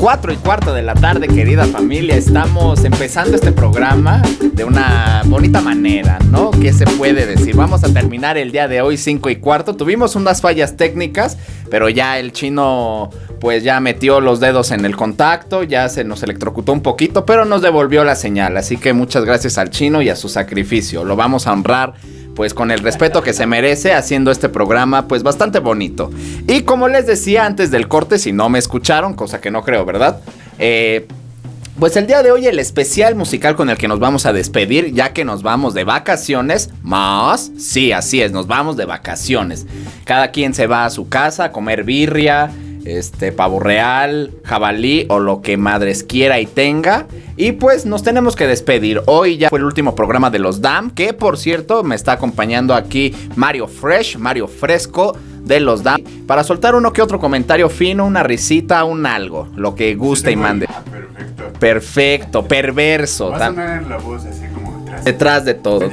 Cuatro y cuarto de la tarde, querida familia. Estamos empezando este programa de una bonita manera, ¿no? ¿Qué se puede decir? Vamos a terminar el día de hoy cinco y cuarto. Tuvimos unas fallas técnicas, pero ya el chino pues ya metió los dedos en el contacto, ya se nos electrocutó un poquito, pero nos devolvió la señal. Así que muchas gracias al chino y a su sacrificio. Lo vamos a honrar pues con el respeto que se merece haciendo este programa pues bastante bonito. Y como les decía antes del corte, si no me escucharon, cosa que no creo, ¿verdad? Eh, pues el día de hoy el especial musical con el que nos vamos a despedir, ya que nos vamos de vacaciones, más, sí, así es, nos vamos de vacaciones. Cada quien se va a su casa a comer birria, este pavo real, jabalí o lo que madres quiera y tenga. Y pues nos tenemos que despedir. Hoy ya fue el último programa de los DAM, que por cierto me está acompañando aquí Mario Fresh, Mario Fresco de los DAM, para soltar uno que otro comentario fino, una risita, un algo, lo que guste y mande. perfecto. Perfecto, perverso. Va a sonar la voz así como detrás. Detrás de todo.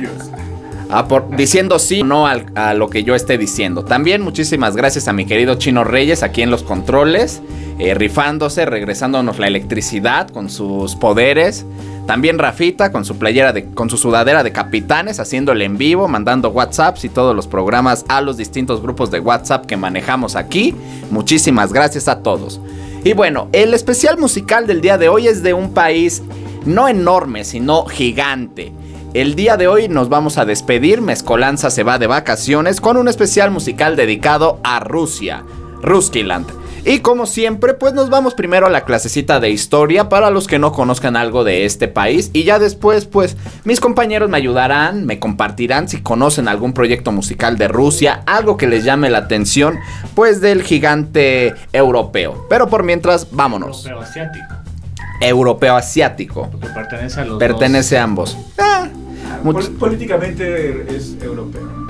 Ah, diciendo sí o no a lo que yo esté diciendo. También muchísimas gracias a mi querido Chino Reyes aquí en los controles, eh, rifándose, regresándonos la electricidad con sus poderes. También Rafita con su playera de, con su sudadera de capitanes, haciéndole en vivo, mandando WhatsApps y todos los programas a los distintos grupos de WhatsApp que manejamos aquí. Muchísimas gracias a todos. Y bueno, el especial musical del día de hoy es de un país no enorme, sino gigante. El día de hoy nos vamos a despedir, Mezcolanza se va de vacaciones con un especial musical dedicado a Rusia, Ruskiland. Y como siempre, pues nos vamos primero a la clasecita de historia para los que no conozcan algo de este país. Y ya después, pues mis compañeros me ayudarán, me compartirán si conocen algún proyecto musical de Rusia, algo que les llame la atención, pues del gigante europeo. Pero por mientras, vámonos. Europeo asiático. Europeo asiático. Porque pertenece a los Pertenece a ambos. Ah, políticamente es europeo.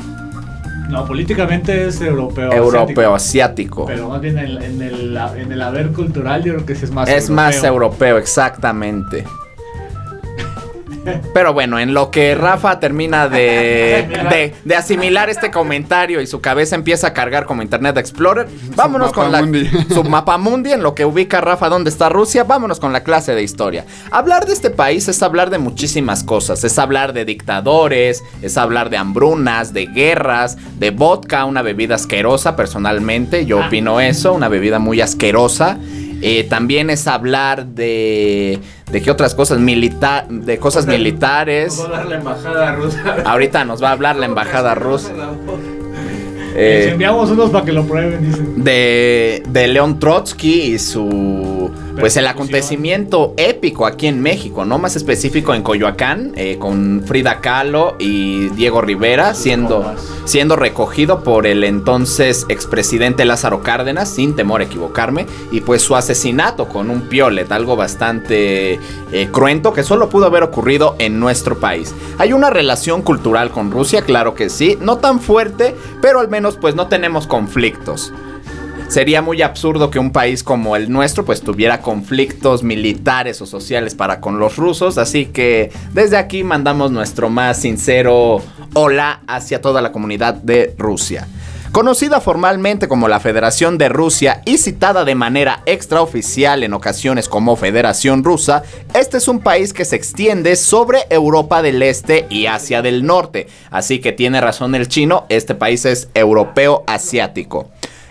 No, políticamente es europeo. Europeo, asiático. Pero más bien en, el, en el haber cultural yo creo que es más Es más europeo, exactamente. Pero bueno, en lo que Rafa termina de, de, asimilar este comentario y su cabeza empieza a cargar como Internet Explorer, vámonos con la su mapa mundi en lo que ubica Rafa dónde está Rusia, vámonos con la clase de historia. Hablar de este país es hablar de muchísimas cosas, es hablar de dictadores, es hablar de hambrunas, de guerras, de vodka, una bebida asquerosa personalmente, yo ah. opino eso, una bebida muy asquerosa. Eh, también es hablar de. ¿De qué otras cosas? Militar, de cosas militares. Nos va a hablar la embajada rusa. Ahorita nos va a hablar la embajada rusa. Eh, enviamos unos para que lo prueben, dicen. De, de León Trotsky y su pues el acontecimiento épico aquí en México, ¿no? Más específico en Coyoacán, eh, con Frida Kahlo y Diego Rivera siendo, siendo recogido por el entonces expresidente Lázaro Cárdenas, sin temor a equivocarme, y pues su asesinato con un piolet, algo bastante eh, cruento que solo pudo haber ocurrido en nuestro país. Hay una relación cultural con Rusia, claro que sí, no tan fuerte, pero al menos pues no tenemos conflictos sería muy absurdo que un país como el nuestro pues tuviera conflictos militares o sociales para con los rusos, así que desde aquí mandamos nuestro más sincero hola hacia toda la comunidad de Rusia. Conocida formalmente como la Federación de Rusia y citada de manera extraoficial en ocasiones como Federación Rusa, este es un país que se extiende sobre Europa del Este y Asia del Norte. Así que tiene razón el chino, este país es europeo asiático.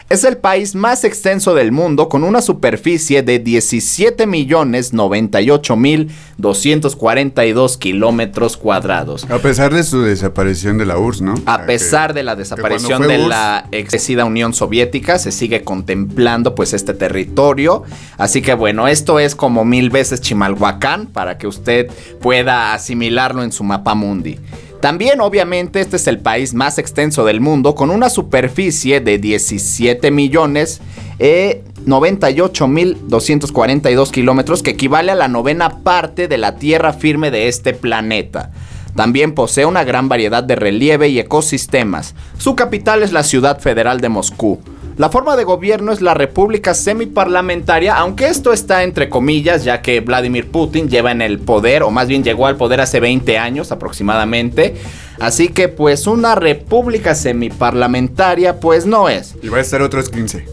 Es el país más extenso del mundo con una superficie de 17.098.242 kilómetros cuadrados. A pesar de su desaparición de la URSS, ¿no? A pesar de la desaparición de la excesiva Unión Soviética, se sigue contemplando pues este territorio. Así que bueno, esto es como mil veces Chimalhuacán para que usted pueda asimilarlo en su mapa mundi. También obviamente este es el país más extenso del mundo con una superficie de 17 millones eh, 98.242 kilómetros que equivale a la novena parte de la tierra firme de este planeta. También posee una gran variedad de relieve y ecosistemas. Su capital es la ciudad federal de Moscú. La forma de gobierno es la república semiparlamentaria, aunque esto está entre comillas, ya que Vladimir Putin lleva en el poder, o más bien llegó al poder hace 20 años aproximadamente. Así que pues una república semiparlamentaria pues no es. Y va a estar otros 15.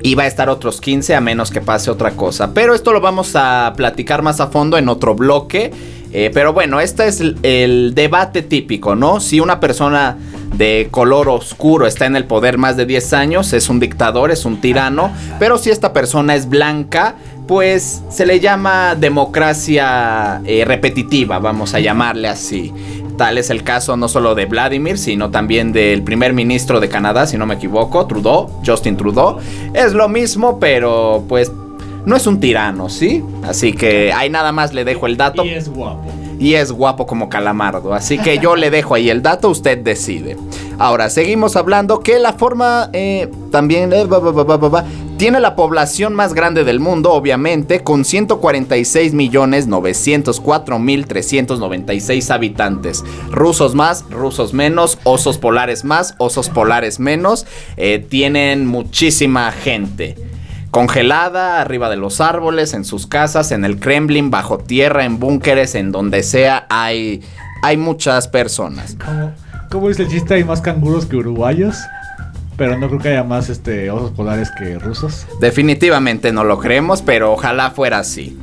Y va a estar otros 15 a menos que pase otra cosa. Pero esto lo vamos a platicar más a fondo en otro bloque. Eh, pero bueno, este es el, el debate típico, ¿no? Si una persona de color oscuro está en el poder más de 10 años, es un dictador, es un tirano. Pero si esta persona es blanca, pues se le llama democracia eh, repetitiva, vamos a llamarle así. Tal es el caso no solo de Vladimir, sino también del primer ministro de Canadá, si no me equivoco, Trudeau, Justin Trudeau. Es lo mismo, pero pues no es un tirano, ¿sí? Así que ahí nada más le dejo el dato. Y es guapo. Y es guapo como calamardo. Así que yo le dejo ahí el dato, usted decide. Ahora, seguimos hablando que la forma eh, también eh, tiene la población más grande del mundo, obviamente, con 146 millones 904 mil 396 habitantes. Rusos más, rusos menos, osos polares más, osos polares menos. Eh, tienen muchísima gente congelada arriba de los árboles, en sus casas, en el Kremlin, bajo tierra, en búnkeres, en donde sea, hay, hay muchas personas. ¿Cómo, cómo dice el chiste? Hay más canguros que uruguayos. Pero no creo que haya más este, osos polares que rusos. Definitivamente no lo creemos, pero ojalá fuera así.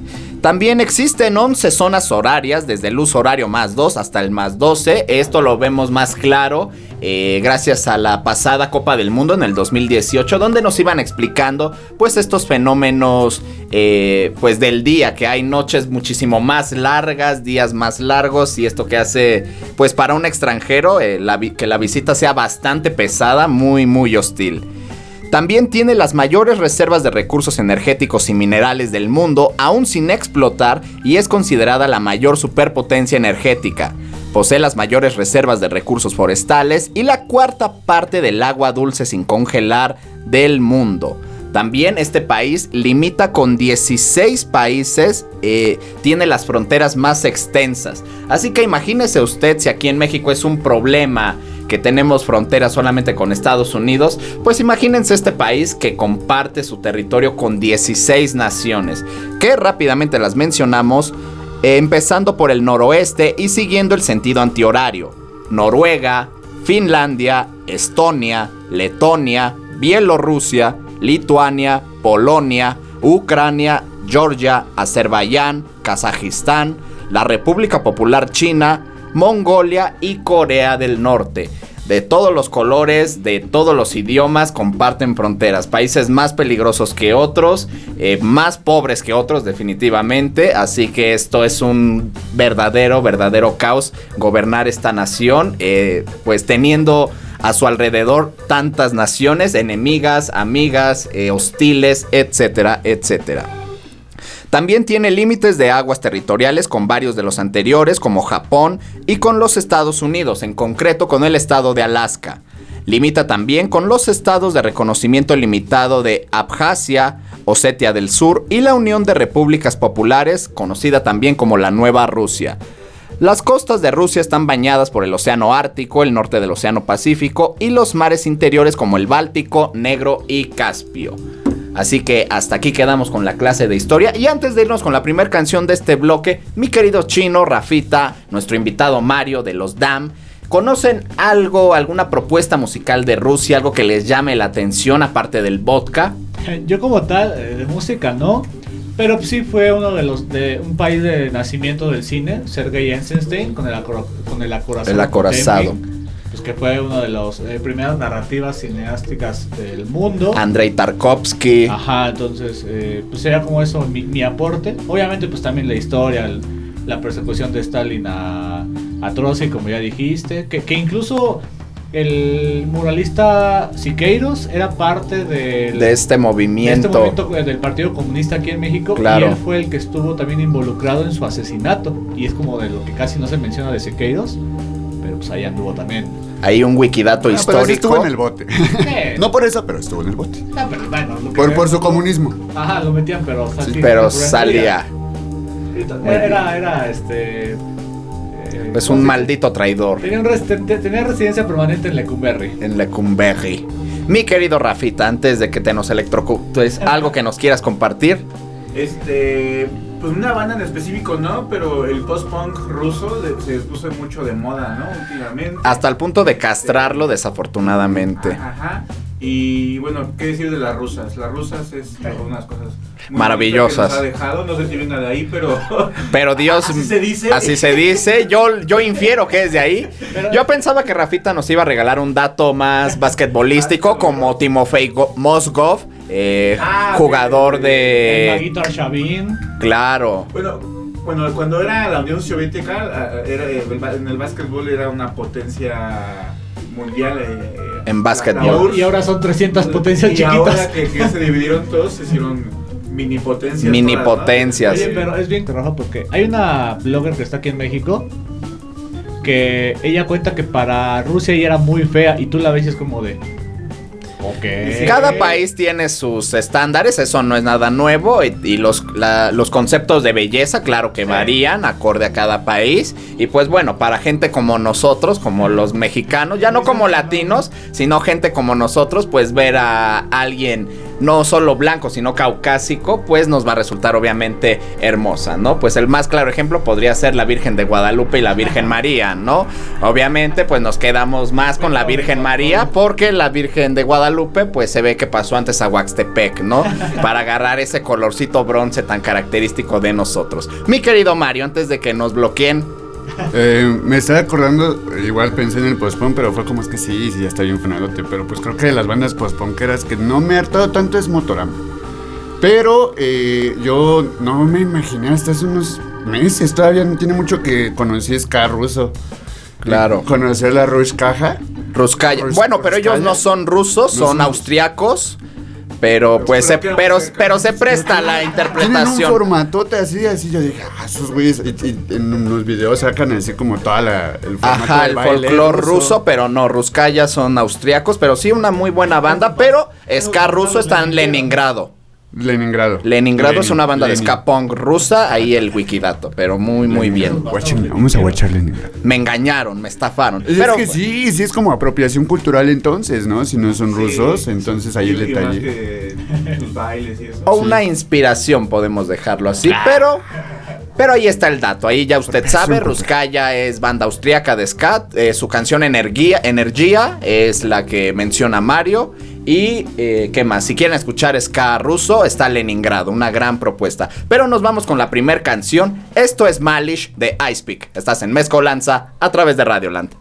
También existen 11 zonas horarias, desde el uso horario más 2 hasta el más 12. Esto lo vemos más claro eh, gracias a la pasada Copa del Mundo en el 2018, donde nos iban explicando pues estos fenómenos eh, pues del día, que hay noches muchísimo más largas, días más largos y esto que hace pues para un extranjero eh, que la visita sea bastante pesada, muy muy hostil. También tiene las mayores reservas de recursos energéticos y minerales del mundo aún sin explotar y es considerada la mayor superpotencia energética. Posee las mayores reservas de recursos forestales y la cuarta parte del agua dulce sin congelar del mundo. También este país limita con 16 países, eh, tiene las fronteras más extensas. Así que imagínese usted si aquí en México es un problema que tenemos fronteras solamente con Estados Unidos, pues imagínense este país que comparte su territorio con 16 naciones, que rápidamente las mencionamos, empezando por el noroeste y siguiendo el sentido antihorario. Noruega, Finlandia, Estonia, Letonia, Bielorrusia, Lituania, Polonia, Ucrania, Georgia, Azerbaiyán, Kazajistán, la República Popular China, Mongolia y Corea del Norte. De todos los colores, de todos los idiomas, comparten fronteras. Países más peligrosos que otros, eh, más pobres que otros definitivamente. Así que esto es un verdadero, verdadero caos gobernar esta nación. eh, pues teniendo a su alrededor tantas naciones, enemigas, amigas, eh, hostiles, etcétera, etcétera. También tiene límites de aguas territoriales con varios de los anteriores, como Japón, y con los Estados Unidos, en concreto con el estado de Alaska. Limita también con los estados de reconocimiento limitado de Abjasia, Osetia del Sur y la Unión de Repúblicas Populares, conocida también como la Nueva Rusia. Las costas de Rusia están bañadas por el Océano Ártico, el norte del Océano Pacífico y los mares interiores como el Báltico, Negro y Caspio. Así que hasta aquí quedamos con la clase de historia. Y antes de irnos con la primera canción de este bloque, mi querido chino, Rafita, nuestro invitado Mario de los DAM, ¿conocen algo, alguna propuesta musical de Rusia, algo que les llame la atención aparte del vodka? Yo como tal, eh, de música no. Pero sí fue uno de los de un país de nacimiento del cine, Sergei Eisenstein, con el, acoro- con el acorazado. El acorazado. Pues que fue uno de los eh, primeras narrativas cineásticas del mundo. Andrei Tarkovsky. Ajá, entonces, eh, pues era como eso mi, mi aporte. Obviamente, pues también la historia, el- la persecución de Stalin a, a Trotsky, como ya dijiste, que, que incluso el muralista Siqueiros era parte del, de este de movimiento. este movimiento del Partido Comunista aquí en México Claro. y él fue el que estuvo también involucrado en su asesinato y es como de lo que casi no se menciona de Siqueiros, pero pues ahí anduvo también. Hay un wikidato Ah, pero histórico. estuvo en el bote. No por eso, pero estuvo en el bote. ah, pero bueno, lo que- Por, por su comunismo. Ajá, lo metían, pero, Sí, así- pero salía. Era, era, era, este. eh, Es ¿cómo un maldito traidor. Tenía, un res- te- te- tenía residencia permanente en Lecumberri. en Lecumberri. Mi querido Rafita, antes de que te nos electrocutes, algo que nos quieras compartir. Este, pues una banda en específico no, pero el post-punk ruso de- se puso mucho de moda, ¿no? Últimamente. Hasta el punto de castrarlo, desafortunadamente. Ajá. Y bueno, ¿qué decir de las rusas? Las rusas es unas cosas muy Maravillosas. bonitas que nos ha dejado, no sé si venga de ahí, pero Pero Dios. Así se dice. Así se dice. Yo, yo infiero que es de ahí. Yo pensaba que Rafita nos iba a regalar un dato más basquetbolístico como Timofey Go- Mozgov, eh, Ah, jugador de. Maguito Shavin. Claro. bueno, bueno, cuando era la Unión Soviética, era, en el básquetbol era una potencia mundial. eh, En la- básquetbol. Y ahora son 300 potencias y chiquitas. ahora que, que se dividieron todos, se hicieron mini potencias. Mini todas, ¿no? potencias. Oye, pero es bien trabajo porque hay una blogger que está aquí en México que ella cuenta que para Rusia ella era muy fea y tú la ves y es como de... Cada país tiene sus estándares, eso no es nada nuevo y, y los, la- los conceptos de belleza, claro que varían acorde a cada país. Y pues bueno, para gente como nosotros, como los mexicanos, ya no como latinos, sino gente como nosotros, pues ver a alguien no solo blanco, sino caucásico, pues nos va a resultar obviamente hermosa, ¿no? Pues el más claro ejemplo podría ser la Virgen de Guadalupe y la Virgen María, ¿no? Obviamente, pues nos quedamos más con la Virgen María porque la Virgen de Guadalupe, pues se ve que pasó antes a Huaxtepec, ¿no? Para agarrar ese colorcito bronce tan característico de nosotros. Mi querido Mario, antes de que nos bloqueen, Eh, me estaba acordando, igual pensé en el post-punk, pero fue como es que sí, sí, ya está bien. Pero pues creo que de las bandas post-punkeras que no me ha hartado tanto es Motorama. Pero eh, yo no me imaginé hasta hace unos meses, todavía no tiene mucho que conocí Ska ruso. Claro. Conocer la Rush Caja. Ruskaya. Rus- Bueno, pero ellos no son rusos, No son son- austriacos. Pero pues, se, pero, pero se presta la Tienen un interpretación. formatote así, así. Yo dije, ah, esos güeyes. Y, y en los videos sacan así como toda la. El Ajá, el folclore ruso, pero no, Ruskaya son austriacos, pero sí una muy buena banda, pero ska ruso está en Leningrado. Leningrado. Leningrado es una banda de ska punk rusa, ahí el wikidato, pero muy muy bien. Vamos a guachar Leningrado. Me engañaron, me estafaron. Es Pero que sí, sí es como apropiación cultural entonces, ¿no? Si no son rusos, entonces ahí el detalle. que sus bailes y eso. o una inspiración podemos dejarlo así, pero pero ahí está el dato, ahí ya usted sabe, Ruskaya es banda austriaca de ska, eh, su canción Energía, Energía es la que menciona Mario y eh, qué más, si quieren escuchar ska ruso está Leningrado, una gran propuesta, pero nos vamos con la primer canción, esto es Malish de Icepeak, estás en Mezcolanza a través de Radioland.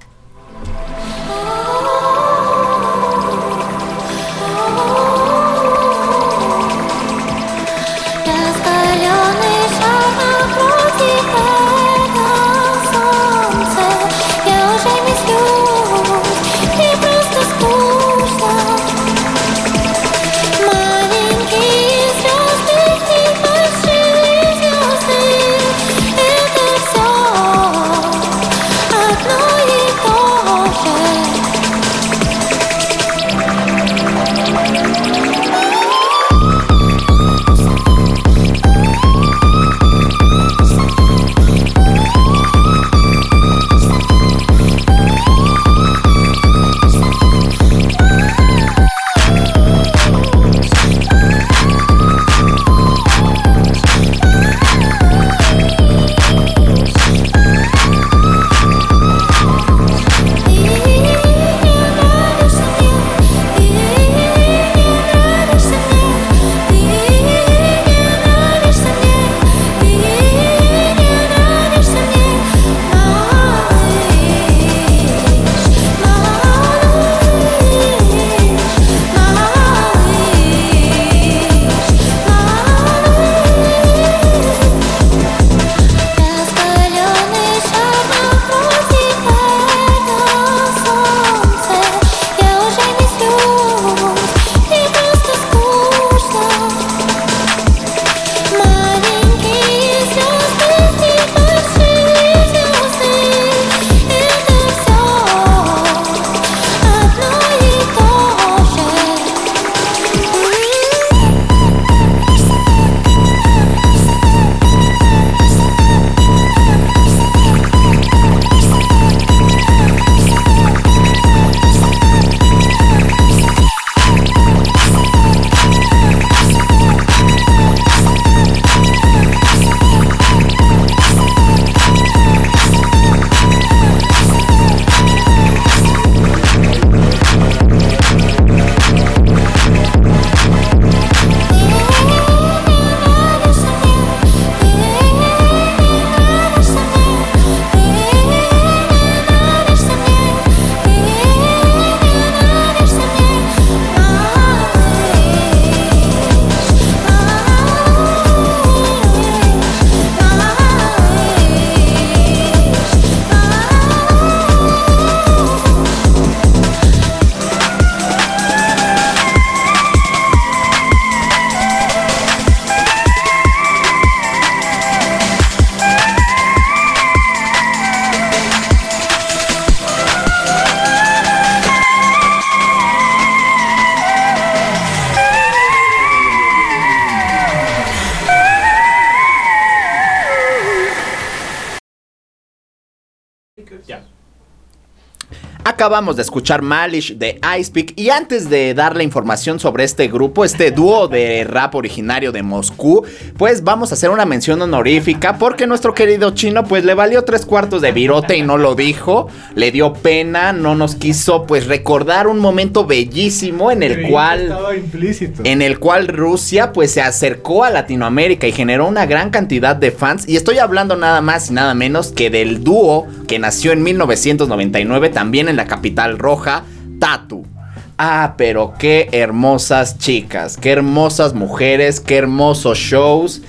Acabamos de escuchar Malish de Icepeak y antes de dar la información sobre este grupo, este dúo de rap originario de Moscú, pues vamos a hacer una mención honorífica porque nuestro querido chino pues le valió tres cuartos de virote y no lo dijo, le dio pena, no nos quiso pues recordar un momento bellísimo en el cual Estaba implícito. en el cual Rusia pues se acercó a Latinoamérica y generó una gran cantidad de fans y estoy hablando nada más y nada menos que del dúo que nació en 1999 también en la capital roja, Tatu. Ah, pero qué hermosas chicas, qué hermosas mujeres, qué hermosos shows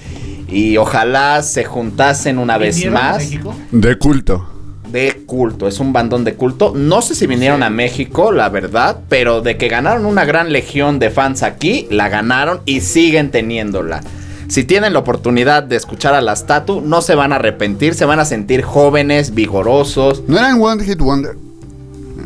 y ojalá se juntasen una vez ¿Vinieron a más México? De culto. de culto, es un bandón de culto. No sé si vinieron a México, la verdad, pero de que ganaron una gran legión de fans aquí, la ganaron y siguen teniéndola. Si tienen la oportunidad de escuchar a las Tatu, no se van a arrepentir, se van a sentir jóvenes, vigorosos. ¿No eran One Hit Wonder?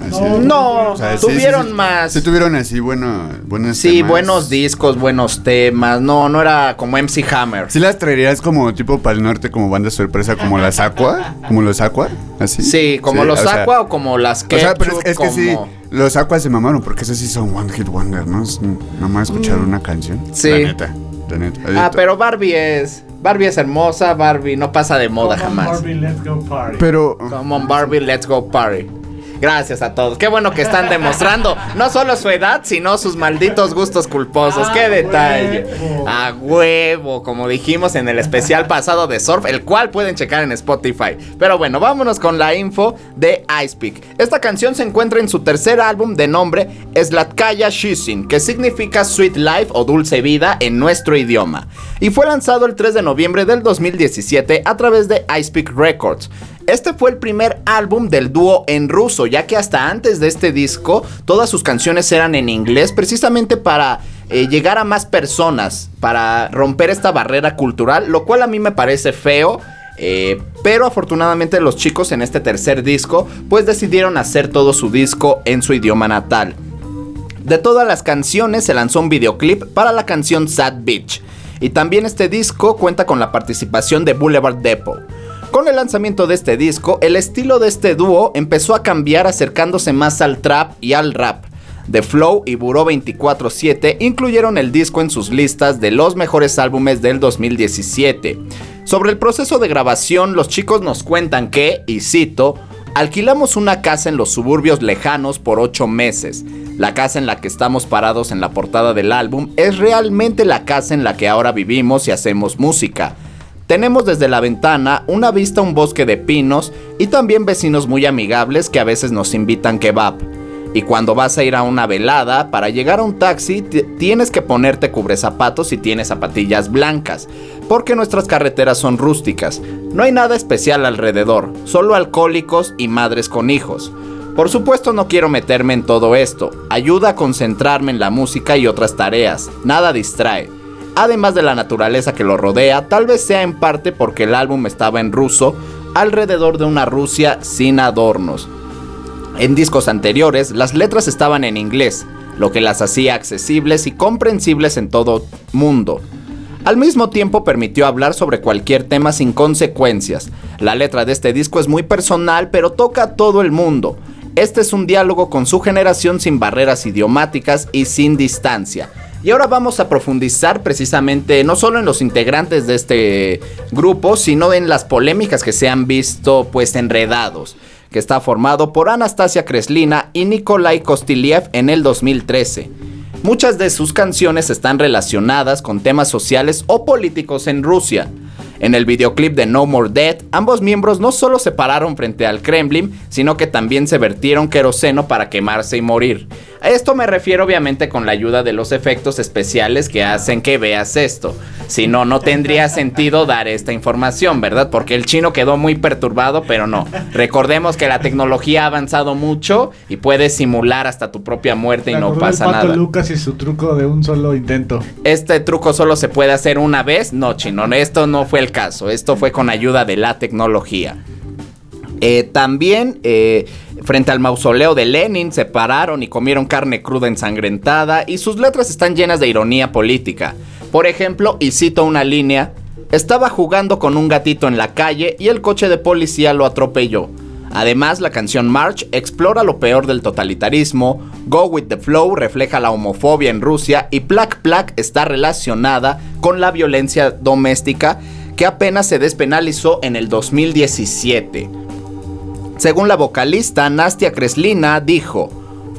Así. No, O sea, tuvieron sí, sí. más. Sí tuvieron así bueno, buenos Sí, temas. buenos discos, buenos temas. No, no era como MC Hammer. ¿Sí las traerías como tipo para el norte, como banda sorpresa, como las Aqua? ¿Como los Aqua? ¿Así? Sí, como Sí, los o sea, Aqua o como las O que. sea, pero es, es que sí, los Aqua se mamaron, porque esos sí son One Hit Wonder, ¿no? Es nomás escuchar una canción. Mm. Sí. La neta, la neta. Ah, pero Barbie es. Barbie es hermosa, Barbie no pasa de moda Come on, jamás. Barbie, let's go party. Pero... Come on Barbie, let's go party. Gracias a todos. Qué bueno que están demostrando no solo su edad, sino sus malditos gustos culposos. Ah, Qué detalle. huevo. A huevo, como dijimos en el especial pasado de Surf, el cual pueden checar en Spotify. Pero bueno, vámonos con la info de Icepeak. Esta canción se encuentra en su tercer álbum de nombre Slatkaya Shisin, que significa Sweet Life o Dulce Vida en nuestro idioma. Y fue lanzado el 3 de noviembre del 2017 a través de Icepeak Records. Este fue el primer álbum del dúo en ruso, ya que hasta antes de este disco todas sus canciones eran en inglés, precisamente para eh, llegar a más personas, para romper esta barrera cultural, lo cual a mí me parece feo. eh, pero afortunadamente los chicos en este tercer disco pues decidieron hacer todo su disco en su idioma natal. De todas las canciones se lanzó un videoclip para la canción Sad Bitch. Y también este disco cuenta con la participación de Boulevard Depot. Con el lanzamiento de este disco, el estilo de este dúo empezó a cambiar acercándose más al trap y al rap. The Flow y Buró 24-7 incluyeron el disco en sus listas de los mejores álbumes del 2017. Sobre el proceso de grabación, los chicos nos cuentan que, y cito, Alquilamos una casa en los suburbios lejanos por 8 meses. La casa en la que estamos parados en la portada del álbum es realmente la casa en la que ahora vivimos y hacemos música. Tenemos desde la ventana una vista a un bosque de pinos y también vecinos muy amigables que a veces nos invitan kebab. Y cuando vas a ir a una velada, para llegar a un taxi tienes que ponerte cubrezapatos y tienes zapatillas blancas, porque nuestras carreteras son rústicas. No hay nada especial alrededor, solo alcohólicos y madres con hijos. Por supuesto no quiero meterme en todo esto, ayuda a concentrarme en la música y otras tareas, nada distrae. Además de la naturaleza que lo rodea, tal vez sea en parte porque el álbum estaba en ruso, alrededor de una Rusia sin adornos. En discos anteriores, las letras estaban en inglés, lo que las hacía accesibles y comprensibles en todo mundo. Al mismo tiempo permitió hablar sobre cualquier tema sin consecuencias. La letra de este disco es muy personal, pero toca a todo el mundo. Este es un diálogo con su generación sin barreras idiomáticas y sin distancia. Y ahora vamos a profundizar precisamente no solo en los integrantes de este grupo, sino en las polémicas que se han visto pues enredados que está formado por Anastasia Kreslina y Nikolai Kostiliev en el 2013. Muchas de sus canciones están relacionadas con temas sociales o políticos en Rusia. En el videoclip de No More Dead, ambos miembros no solo se pararon frente al Kremlin, sino que también se vertieron queroseno para quemarse y morir. A esto me refiero obviamente con la ayuda de los efectos especiales que hacen que veas esto. Si no, no tendría sentido dar esta información, ¿verdad? Porque el chino quedó muy perturbado, pero no. Recordemos que la tecnología ha avanzado mucho y puedes simular hasta tu propia muerte y no pasa Pato nada. Lucas y su truco de un solo intento. Este truco solo se puede hacer una vez. No, chino, esto no fue el caso. Esto fue con ayuda de la tecnología. Eh, también eh, frente al mausoleo de Lenin se pararon y comieron carne cruda ensangrentada y sus letras están llenas de ironía política. Por ejemplo, y cito una línea, estaba jugando con un gatito en la calle y el coche de policía lo atropelló. Además, la canción March explora lo peor del totalitarismo, Go With The Flow refleja la homofobia en Rusia y Plaque Plaque está relacionada con la violencia doméstica que apenas se despenalizó en el 2017. Según la vocalista Nastia Kreslina, dijo,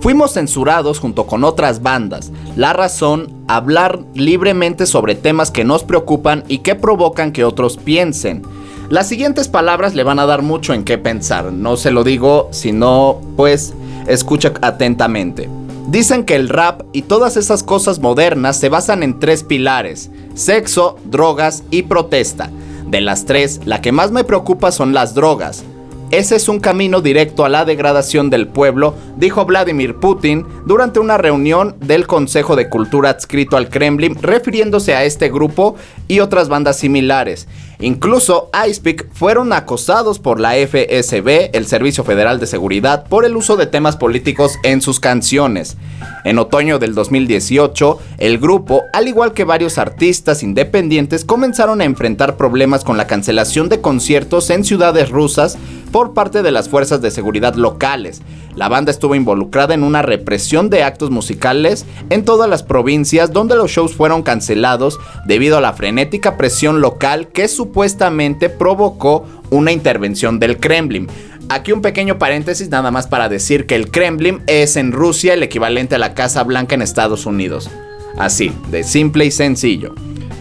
Fuimos censurados junto con otras bandas. La razón, hablar libremente sobre temas que nos preocupan y que provocan que otros piensen. Las siguientes palabras le van a dar mucho en qué pensar. No se lo digo, sino pues escucha atentamente. Dicen que el rap y todas esas cosas modernas se basan en tres pilares. Sexo, drogas y protesta. De las tres, la que más me preocupa son las drogas. Ese es un camino directo a la degradación del pueblo, dijo Vladimir Putin durante una reunión del Consejo de Cultura adscrito al Kremlin, refiriéndose a este grupo y otras bandas similares. Incluso Icepeak fueron acosados por la FSB, el Servicio Federal de Seguridad, por el uso de temas políticos en sus canciones. En otoño del 2018, el grupo, al igual que varios artistas independientes, comenzaron a enfrentar problemas con la cancelación de conciertos en ciudades rusas por parte de las fuerzas de seguridad locales. La banda estuvo involucrada en una represión de actos musicales en todas las provincias donde los shows fueron cancelados debido a la frenética presión local que supuestamente provocó una intervención del Kremlin. Aquí un pequeño paréntesis nada más para decir que el Kremlin es en Rusia el equivalente a la Casa Blanca en Estados Unidos. Así, de simple y sencillo.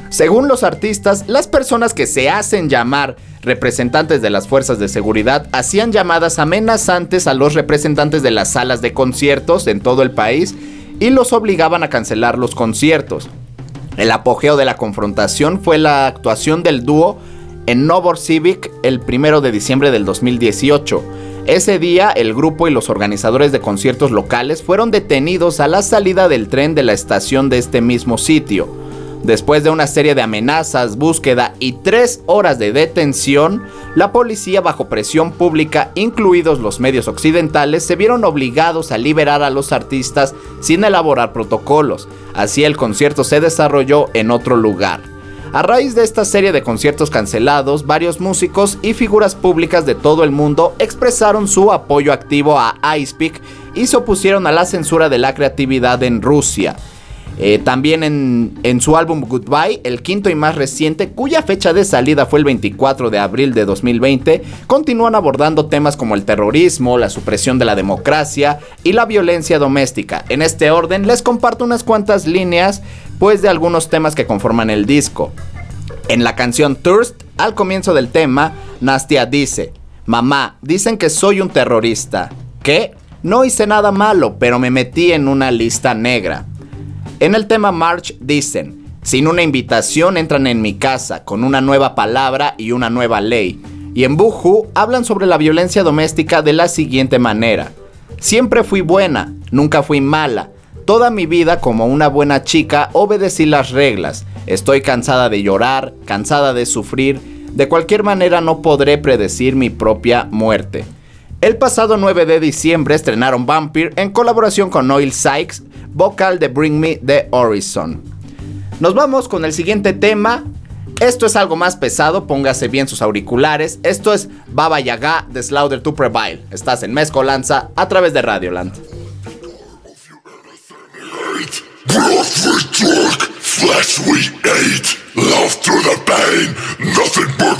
Según los artistas, las personas que se hacen llamar representantes de las fuerzas de seguridad hacían llamadas amenazantes a los representantes de las salas de conciertos en todo el país y los obligaban a cancelar los conciertos. El apogeo de la confrontación fue la actuación del dúo en Civic el 1 de diciembre del 2018. Ese día el grupo y los organizadores de conciertos locales fueron detenidos a la salida del tren de la estación de este mismo sitio. Después de una serie de amenazas, búsqueda y tres horas de detención, la policía bajo presión pública, incluidos los medios occidentales, se vieron obligados a liberar a los artistas sin elaborar protocolos. Así el concierto se desarrolló en otro lugar. A raíz de esta serie de conciertos cancelados, varios músicos y figuras públicas de todo el mundo expresaron su apoyo activo a Icepeak y se opusieron a la censura de la creatividad en Rusia. Eh, también en, su álbum Goodbye, el quinto y más reciente, cuya fecha de salida fue el 24 de abril de 2020, continúan abordando temas como el terrorismo, la supresión de la democracia y la violencia doméstica. En este orden les comparto unas cuantas líneas pues de algunos temas que conforman el disco. En la canción Thirst, al comienzo del tema, Nastia dice, Mamá, dicen que soy un terrorista. ¿Qué? No hice nada malo, pero me metí en una lista negra. En el tema March dicen, sin una invitación entran en mi casa con una nueva palabra y una nueva ley. Y en Buju hablan sobre la violencia doméstica de la siguiente manera. Siempre fui buena, nunca fui mala. Toda mi vida como una buena chica obedecí las reglas. Estoy cansada de llorar, cansada de sufrir. De cualquier manera no podré predecir mi propia muerte. El pasado 9 de diciembre estrenaron Vampire en colaboración con Noel Sykes vocal de Bring Me the Horizon. Nos vamos con el siguiente tema. Esto es algo más pesado, póngase bien sus auriculares. Esto es Baba Yaga de Slaughter to Prevail. Estás en Mezcolanza a través de Radioland. The pain, nothing but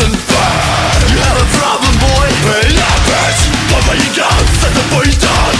You have a problem boy, pay up it what you got set the point down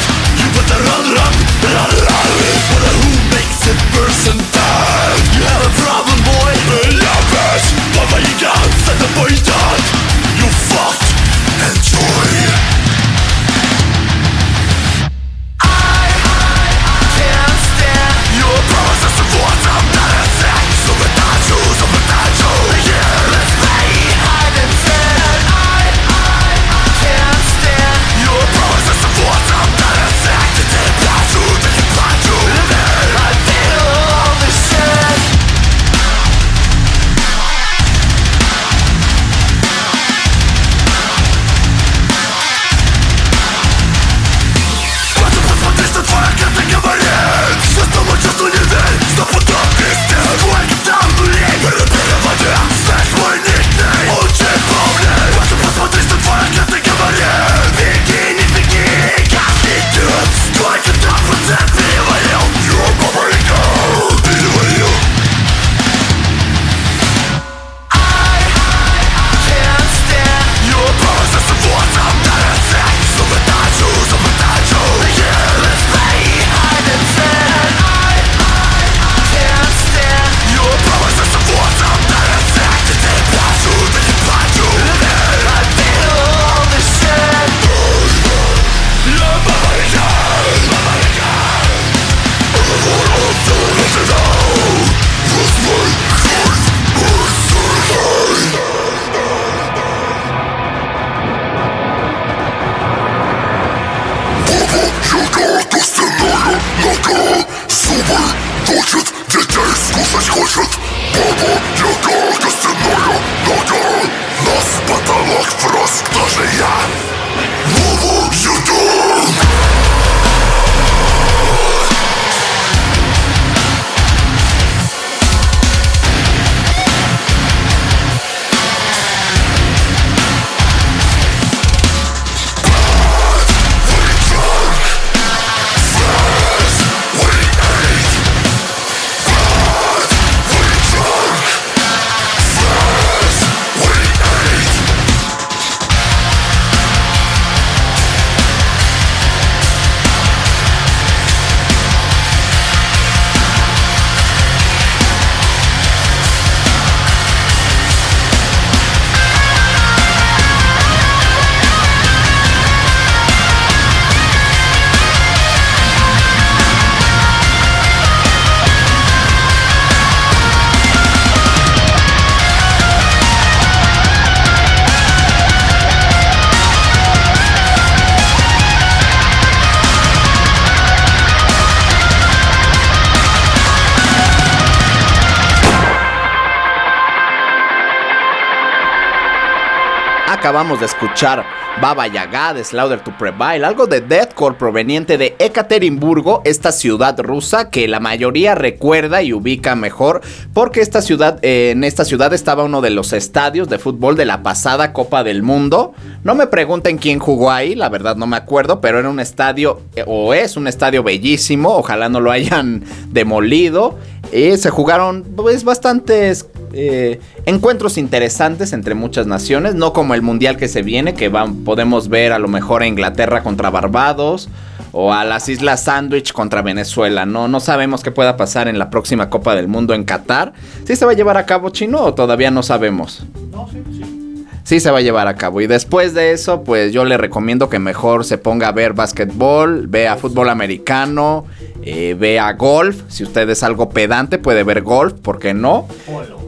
Acabamos de escuchar Baba Yaga de Slaughter to Prevail, algo de deathcore proveniente de Ekaterimburgo, esta ciudad rusa que la mayoría recuerda y ubica mejor, porque esta ciudad, eh, en esta ciudad estaba uno de los estadios de fútbol de la pasada Copa del Mundo. No me pregunten quién jugó ahí, la verdad no me acuerdo, pero era un estadio, eh, o es un estadio bellísimo, ojalá no lo hayan demolido. Y se jugaron pues bastantes eh, encuentros interesantes entre muchas naciones, no como el mundial que se viene, que van, podemos ver a lo mejor a Inglaterra contra Barbados o a las Islas Sandwich contra Venezuela. No, no sabemos qué pueda pasar en la próxima Copa del Mundo en Qatar. ¿Sí se va a llevar a cabo chino o todavía no sabemos? No, sí, sí. Sí se va a llevar a cabo. Y después de eso, pues yo le recomiendo que mejor se ponga a ver básquetbol, vea fútbol americano, eh, vea golf. Si usted es algo pedante, puede ver golf, ¿por qué no? Polo.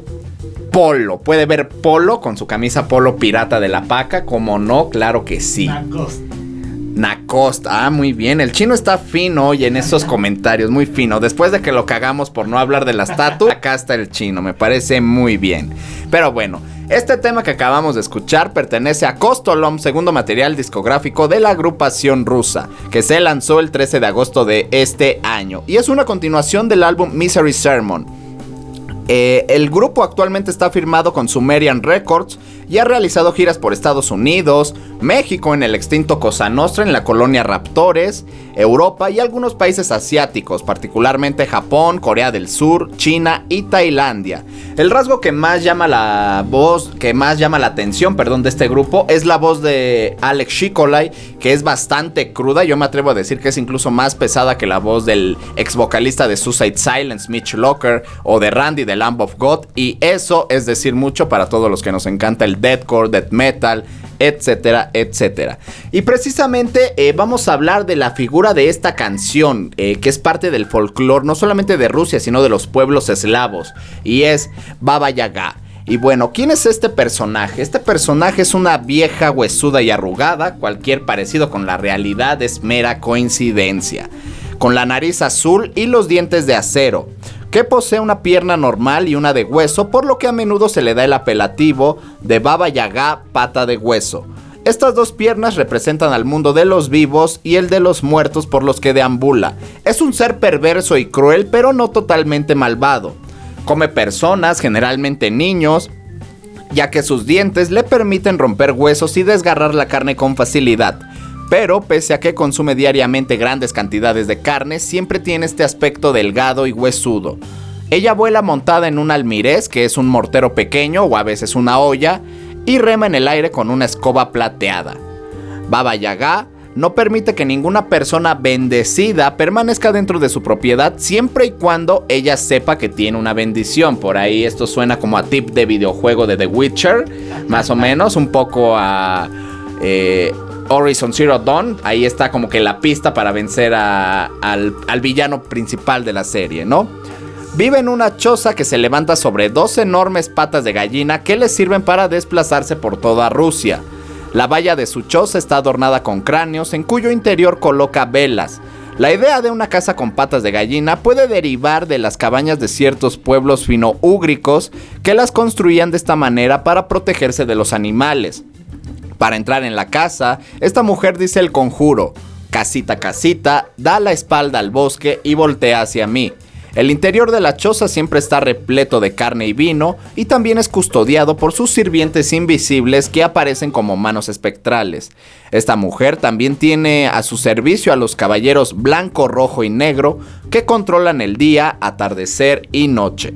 Polo, puede ver polo con su camisa polo pirata de la paca, como no, claro que sí. Nacosta, ah, muy bien. El chino está fino hoy en esos comentarios, muy fino. Después de que lo cagamos por no hablar de las tatu, acá está el chino, me parece muy bien. Pero bueno, este tema que acabamos de escuchar pertenece a Kostolom, segundo material discográfico de la agrupación rusa, que se lanzó el 13 de agosto de este año. Y es una continuación del álbum Misery Sermon. Eh, el grupo actualmente está firmado con Sumerian Records y ha realizado giras por Estados Unidos, México en el extinto Cosa Nostra en la colonia Raptores, Europa y algunos países asiáticos, particularmente Japón, Corea del Sur, China y Tailandia. El rasgo que más llama la voz, que más llama la atención, perdón, de este grupo es la voz de Alex Shikolai, que es bastante cruda, yo me atrevo a decir que es incluso más pesada que la voz del ex vocalista de Suicide Silence, Mitch Locker, o de Randy de Lamb of God, y eso es decir mucho para todos los que nos encanta el deathcore, death metal, etcétera, etcétera. Y precisamente eh, vamos a hablar de la figura de esta canción, eh, que es parte del folclore no solamente de Rusia, sino de los pueblos eslavos, y es Baba Yaga. Y bueno, ¿quién es este personaje? Este personaje es una vieja huesuda y arrugada, cualquier parecido con la realidad es mera coincidencia, con la nariz azul y los dientes de acero que posee una pierna normal y una de hueso, por lo que a menudo se le da el apelativo de Baba Yaga pata de hueso. Estas dos piernas representan al mundo de los vivos y el de los muertos por los que deambula. Es un ser perverso y cruel, pero no totalmente malvado. Come personas, generalmente niños, ya que sus dientes le permiten romper huesos y desgarrar la carne con facilidad. Pero pese a que consume diariamente grandes cantidades de carne, siempre tiene este aspecto delgado y huesudo. Ella vuela montada en un almirez, que es un mortero pequeño o a veces una olla, y rema en el aire con una escoba plateada. Baba Yaga no permite que ninguna persona bendecida permanezca dentro de su propiedad siempre y cuando ella sepa que tiene una bendición. Por ahí esto suena como a tip de videojuego de The Witcher, más o menos, un poco a eh, Horizon Zero Dawn. Ahí está como que la pista para vencer a- al, villano principal de la serie, ¿no? Vive en una choza que se levanta sobre dos enormes patas de gallina que le sirven para desplazarse por toda Rusia. La valla de su choza está adornada con cráneos en cuyo interior coloca velas. La idea de una casa con patas de gallina puede derivar de las cabañas de ciertos pueblos fino-úgricos que las construían de esta manera para protegerse de los animales. Para entrar en la casa, esta mujer dice el conjuro, casita casita, da la espalda al bosque y voltea hacia mí. El interior de la choza siempre está repleto de carne y vino y también es custodiado por sus sirvientes invisibles que aparecen como manos espectrales. Esta mujer también tiene a su servicio a los caballeros blanco, rojo y negro que controlan el día, atardecer y noche.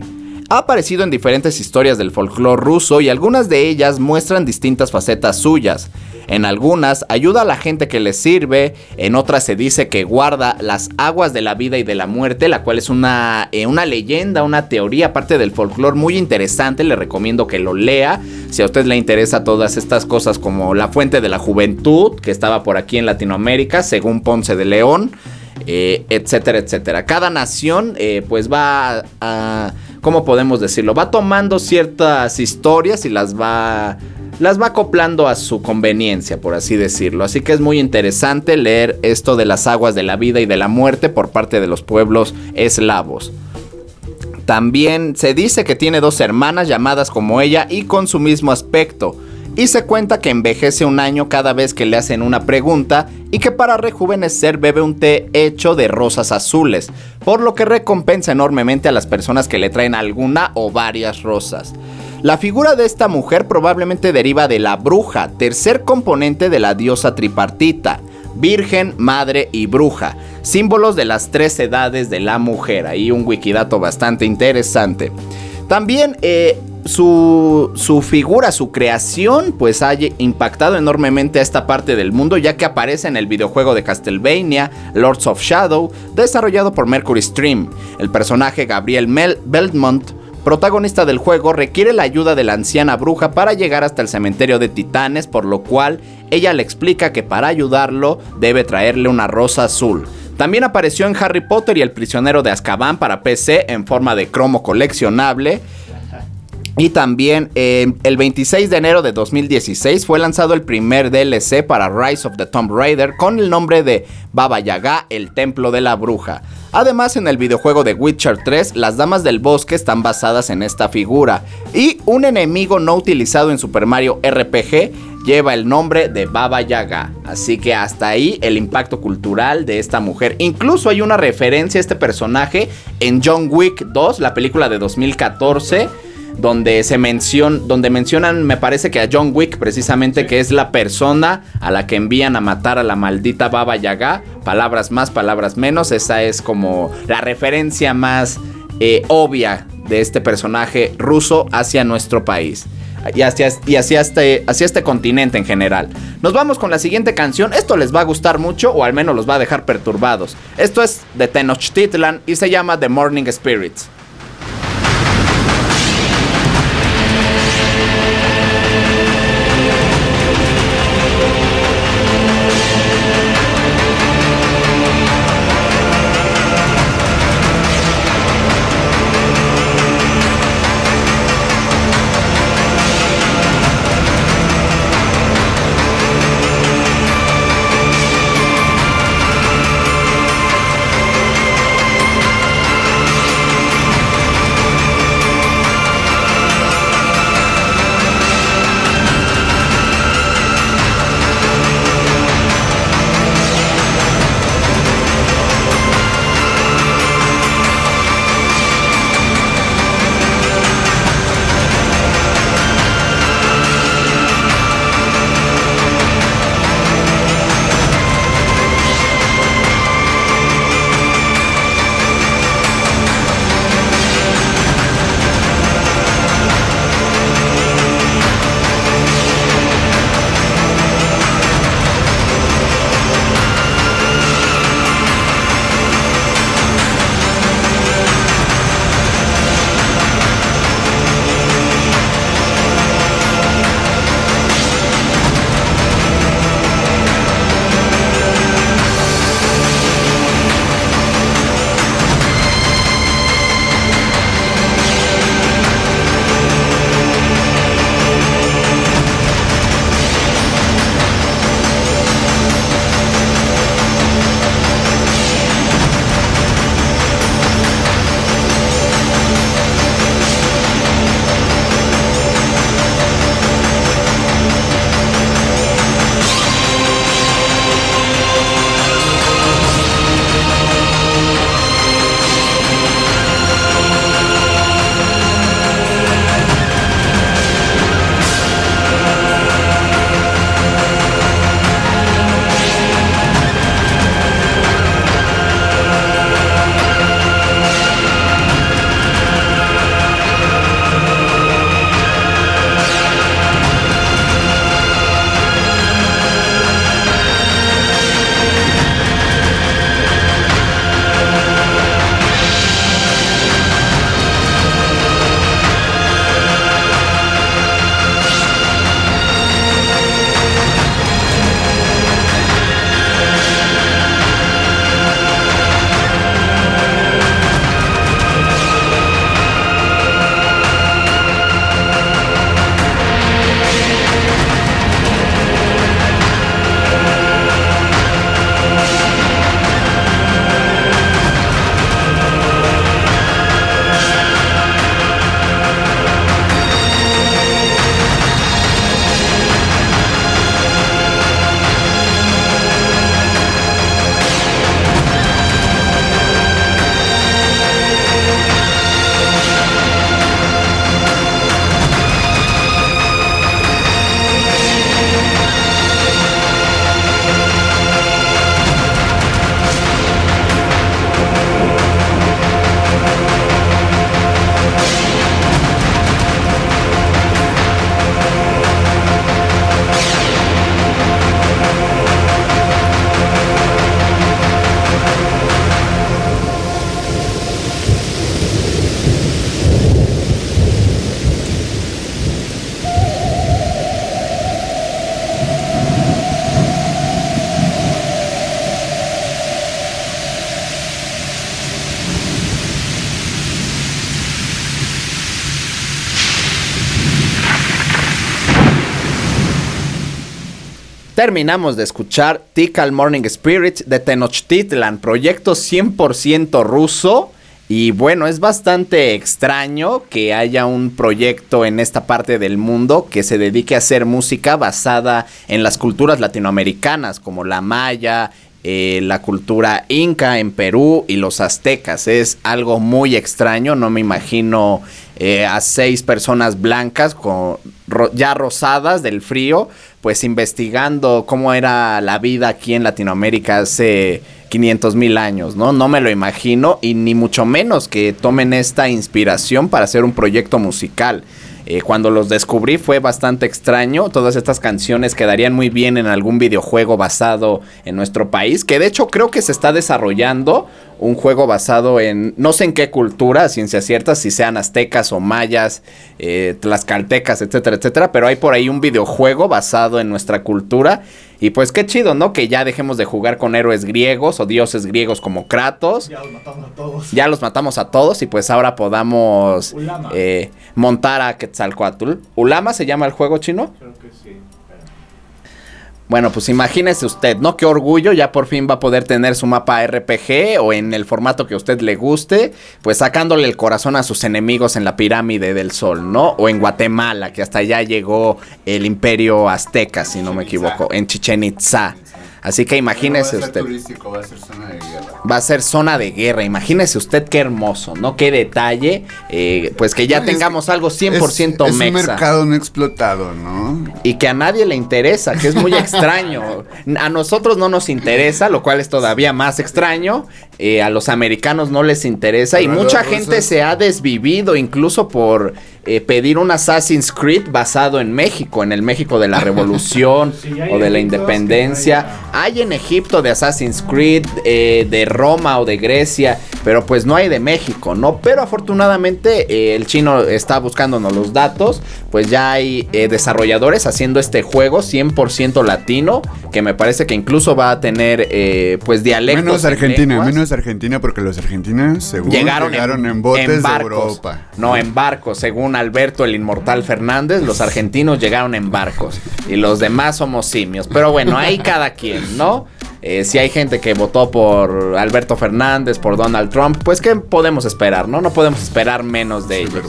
Ha aparecido en diferentes historias del folclore ruso y algunas de ellas muestran distintas facetas suyas. En algunas ayuda a la gente que le sirve, en otras se dice que guarda las aguas de la vida y de la muerte, la cual es una, eh, una leyenda, una teoría parte del folclore muy interesante, le recomiendo que lo lea. Si a usted le interesa todas estas cosas como la fuente de la juventud, que estaba por aquí en Latinoamérica, según Ponce de León, eh, etcétera, etcétera. Cada nación eh, pues va a, ¿cómo podemos decirlo? Va tomando ciertas historias y las va, las va acoplando a su conveniencia, por así decirlo. Así que es muy interesante leer esto de las aguas de la vida y de la muerte por parte de los pueblos eslavos. También se dice que tiene dos hermanas llamadas como ella y con su mismo aspecto. Y se cuenta que envejece un año cada vez que le hacen una pregunta y que para rejuvenecer bebe un té hecho de rosas azules, por lo que recompensa enormemente a las personas que le traen alguna o varias rosas. La figura de esta mujer probablemente deriva de la bruja, tercer componente de la diosa tripartita, virgen, madre y bruja, símbolos de las tres edades de la mujer. Ahí un wikidato bastante interesante. También eh, su, su figura, su creación, pues ha impactado enormemente a esta parte del mundo, ya que aparece en el videojuego de Castlevania, Lords of Shadow, desarrollado por Mercury Stream. El personaje Gabriel Mel Belmont protagonista del juego, requiere la ayuda de la anciana bruja para llegar hasta el cementerio de titanes, por lo cual ella le explica que para ayudarlo debe traerle una rosa azul. También apareció en Harry Potter y el prisionero de Azkaban para PC en forma de cromo coleccionable. Y también eh, el 26 de enero de 2016 fue lanzado el primer DLC para Rise of the Tomb Raider con el nombre de Baba Yaga, el Templo de la Bruja. Además, en el videojuego de Witcher 3, las Damas del Bosque están basadas en esta figura. Y un enemigo no utilizado en Super Mario RPG lleva el nombre de Baba Yaga. Así que hasta ahí el impacto cultural de esta mujer. Incluso hay una referencia a este personaje en John Wick 2, la película de 2014 donde se mencion, donde mencionan, me parece que a John Wick precisamente, que es la persona a la que envían a matar a la maldita Baba Yaga. Palabras más, palabras menos. Esa es como la referencia más eh, obvia de este personaje ruso hacia nuestro país. Y hacia, y este, este continente en general. Nos vamos con la siguiente canción. Esto les va a gustar mucho o al menos los va a dejar perturbados. Esto es de Tenochtitlan y se llama The Morning Spirits. Terminamos de escuchar Tikal Morning Spirit de Tenochtitlan, proyecto 100% ruso. Y bueno, es bastante extraño que haya un proyecto en esta parte del mundo que se dedique a hacer música basada en las culturas latinoamericanas, como la maya, eh, la cultura inca en Perú y los aztecas. Es algo muy extraño, no me imagino eh, a seis personas blancas con, ya rosadas del frío, pues investigando cómo era la vida aquí en Latinoamérica hace 500 mil años, ¿no? No me lo imagino y ni mucho menos que tomen esta inspiración para hacer un proyecto musical. Eh, cuando los descubrí fue bastante extraño. Todas estas canciones quedarían muy bien en algún videojuego basado en nuestro país. Que de hecho creo que se está desarrollando un juego basado en no sé en qué cultura, ciencia cierta, si sean aztecas o mayas, eh, tlaxcaltecas, etcétera, etcétera. Pero hay por ahí un videojuego basado en nuestra cultura. Y pues qué chido, ¿no? Que ya dejemos de jugar con héroes griegos o dioses griegos como Kratos. Ya los matamos a todos. Ya los matamos a todos y pues ahora podamos eh, montar a Quetzalcoatl. ¿Ulama se llama el juego chino? Sí. Bueno, pues imagínese usted, ¿no? Qué orgullo, ya por fin va a poder tener su mapa RPG o en el formato que a usted le guste, pues sacándole el corazón a sus enemigos en la pirámide del sol, ¿no? O en Guatemala, que hasta allá llegó el imperio azteca, si no me equivoco, en Chichen Itza. Así que imagínese No va a ser usted. turístico, va a ser zona de guerra. Va a ser zona de guerra. Imagínese usted qué hermoso, ¿no? Qué detalle. eh, pues que ya tengamos algo 100% es, es un mexa. mercado no explotado, ¿no? Y que a nadie le interesa, que es muy extraño. A nosotros no nos interesa, lo cual es todavía más extraño. eh, a los americanos no les interesa. y Pero mucha gente se ha desvivido incluso por eh, pedir un Assassin's Creed basado en México, en el México de la Revolución Sí, o de la Independencia. Hay en Egipto de Assassin's Creed, eh, de Roma o de Grecia, pero pues no hay de México, ¿no? Pero afortunadamente eh, el chino está buscándonos los datos, pues ya hay eh, desarrolladores haciendo este juego 100% latino, que me parece que incluso va a tener eh, pues dialectos. Menos en Argentina, lenguas. menos Argentina, porque los argentinos, según Llegaron, llegaron, en, en, botes en de. Europa. No, en barcos. Según Alberto el Inmortal Fernández, los argentinos llegaron en barcos. Y los demás somos simios. Pero bueno, ahí cada quien, ¿no? Eh, si hay gente que votó por Alberto Fernández, por Donald Trump, pues ¿qué podemos esperar, no? No podemos esperar menos de ellos.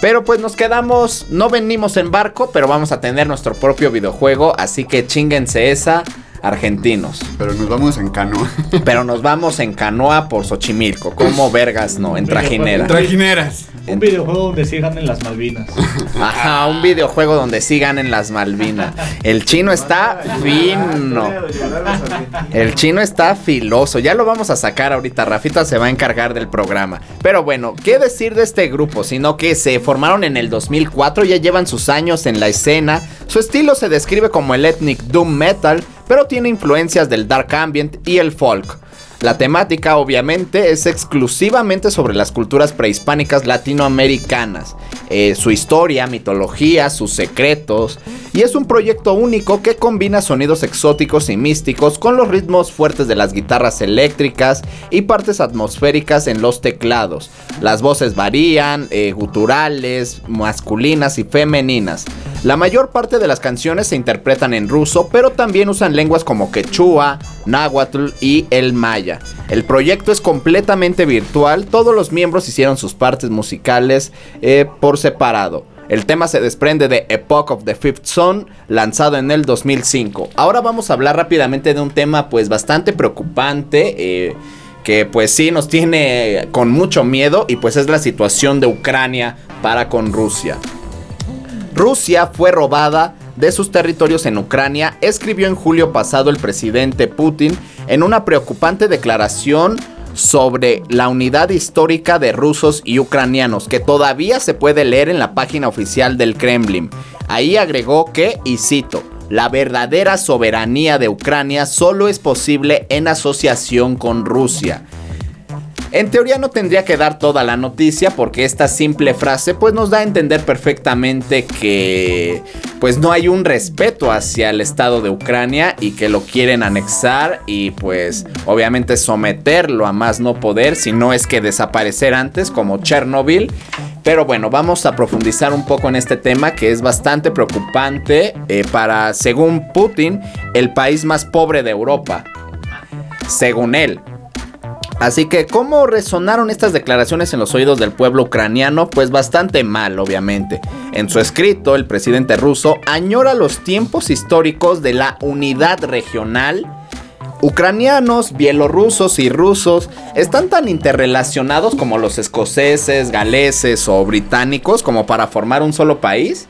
Pero pues nos quedamos, no venimos en barco, pero vamos a tener nuestro propio videojuego, así que chinguense esa, argentinos. Pero nos vamos en canoa. Pero nos vamos en canoa por Xochimilco, como vergas, no, en trajinera. Trajineras. Un videojuego donde sí ganen las Malvinas. Ajá, un videojuego donde sí ganen las Malvinas. El chino está fino. El chino está filoso. Ya lo vamos a sacar ahorita. Rafita se va a encargar del programa. Pero bueno, ¿qué decir de este grupo? Sino que se formaron en el 2004, ya llevan sus años en la escena. Su estilo se describe como el ethnic doom metal, pero tiene influencias del dark ambient y el folk. La temática obviamente es exclusivamente sobre las culturas prehispánicas latinoamericanas, eh, su historia, mitología, sus secretos, y es un proyecto único que combina sonidos exóticos y místicos con los ritmos fuertes de las guitarras eléctricas y partes atmosféricas en los teclados. Las voces varían, eh, guturales, masculinas y femeninas. La mayor parte de las canciones se interpretan en ruso, pero también usan lenguas como quechua, náhuatl y el maya. El proyecto es completamente virtual, todos los miembros hicieron sus partes musicales eh, por separado. El tema se desprende de Epoch of the Fifth Son, lanzado en el 2005. Ahora vamos a hablar rápidamente de un tema pues bastante preocupante. eh, que pues sí nos tiene con mucho miedo y pues es la situación de Ucrania para con Rusia. Rusia fue robada de sus territorios en Ucrania, escribió en julio pasado el presidente Putin en una preocupante declaración sobre la unidad histórica de rusos y ucranianos que todavía se puede leer en la página oficial del Kremlin. Ahí agregó que, y cito, la verdadera soberanía de Ucrania solo es posible en asociación con Rusia. En teoría no tendría que dar toda la noticia porque esta simple frase pues nos da a entender perfectamente que pues no hay un respeto hacia el estado de Ucrania y que lo quieren anexar y pues obviamente someterlo a más no poder si no es que desaparecer antes como Chernobyl Pero bueno, vamos a profundizar un poco en este tema que es bastante preocupante eh, para, según Putin, el país más pobre de Europa. Según él. Así que, ¿cómo resonaron estas declaraciones en los oídos del pueblo ucraniano? Pues bastante mal, obviamente. En su escrito, el presidente ruso añora los tiempos históricos de la unidad regional. Ucranianos, bielorrusos y rusos están tan interrelacionados como los escoceses, galeses o británicos como para formar un solo país.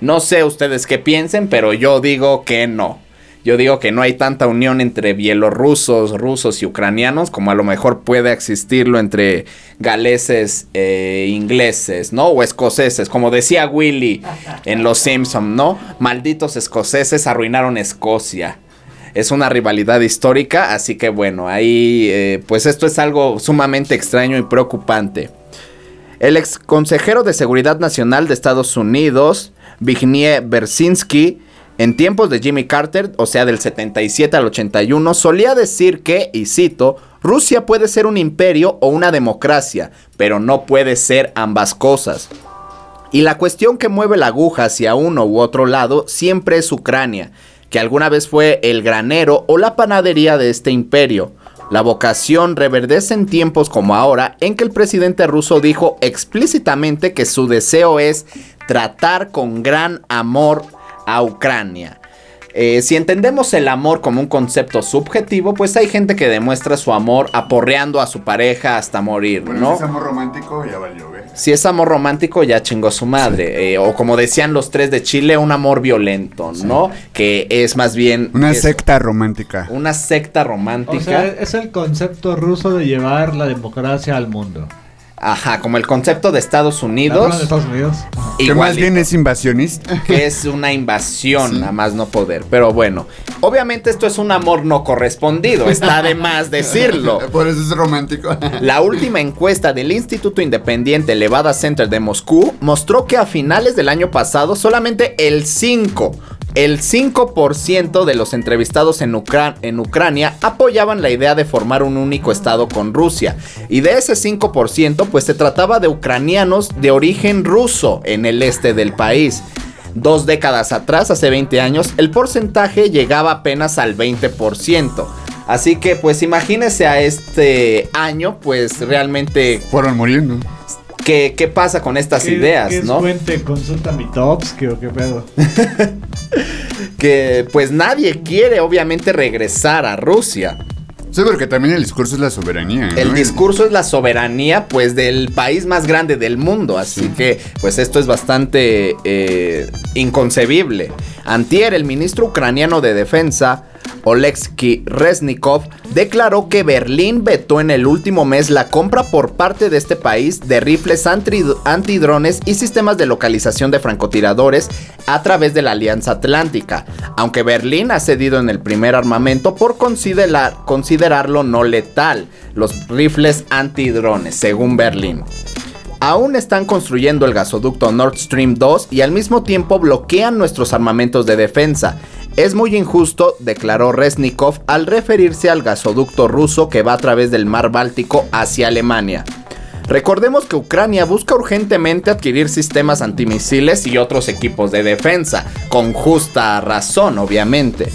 No sé ustedes qué piensen, pero yo digo que no. Yo digo que no hay tanta unión entre bielorrusos, rusos y ucranianos como a lo mejor puede existirlo entre galeses e ingleses, ¿no? O escoceses, como decía Willy en Los Simpson, ¿no? Malditos escoceses arruinaron Escocia. Es una rivalidad histórica, así que bueno, ahí eh, pues esto es algo sumamente extraño y preocupante. El ex consejero de Seguridad Nacional de Estados Unidos, Vignie Bersinski, en tiempos de Jimmy Carter, o sea del 77 al 81, solía decir que, y cito, Rusia puede ser un imperio o una democracia, pero no puede ser ambas cosas. Y la cuestión que mueve la aguja hacia uno u otro lado siempre es Ucrania, que alguna vez fue el granero o la panadería de este imperio. La vocación reverdece en tiempos como ahora en que el presidente ruso dijo explícitamente que su deseo es tratar con gran amor a Ucrania. Eh, si entendemos el amor como un concepto subjetivo, pues hay gente que demuestra su amor aporreando a su pareja hasta morir, Bueno, ¿no? si es amor romántico, ya valió, ¿eh? Si es amor romántico, ya chingó su madre. Eh, o como decían los tres de Chile, un amor violento, ¿no? Que es más bien... Una secta romántica. Una secta romántica. O sea, es el concepto ruso de llevar la democracia al mundo. Ajá, como el concepto de Estados ¿La Unidos. de Estados Unidos? Que más bien es invasionista. que es una invasión a más no poder. Pero bueno, obviamente esto es un amor no correspondido, está de más decirlo. Por eso es romántico. La última encuesta del Instituto Independiente Levada Center de Moscú mostró que a finales del año pasado solamente el 5, el 5% de los entrevistados en, Ucra- en Ucrania apoyaban la idea de formar un único estado con Rusia. Y de ese 5%, pues se trataba de ucranianos de origen ruso en el este del país. Dos décadas atrás, hace 20 años, el porcentaje llegaba apenas al 20%. Así que pues imagínese a este año, pues realmente Fueron muriendo. Qué, qué pasa con estas ¿Qué- ideas, qué es ¿no? Fuente, consulta mi tops, ¿qué, o qué pedo? Que pues nadie quiere obviamente regresar a Rusia. Sí, porque también el discurso es la soberanía. ¿no? El discurso es la soberanía pues del país más grande del mundo, así que pues esto es bastante eh, inconcebible. Antier, el ministro ucraniano de defensa, Oleksiy Reznikov, declaró que Berlín vetó en el último mes la compra por parte de este país de rifles anti- antidrones y sistemas de localización de francotiradores a través de la Alianza Atlántica, aunque Berlín ha cedido en el primer armamento por considerar- considerarlo no letal, los rifles antidrones, según Berlín. Aún están construyendo el gasoducto Nord Stream 2 y al mismo tiempo bloquean nuestros armamentos de defensa. Es muy injusto, declaró Resnikov al referirse al gasoducto ruso que va a través del mar Báltico hacia Alemania. Recordemos que Ucrania busca urgentemente adquirir sistemas antimisiles y otros equipos de defensa, con justa razón, obviamente.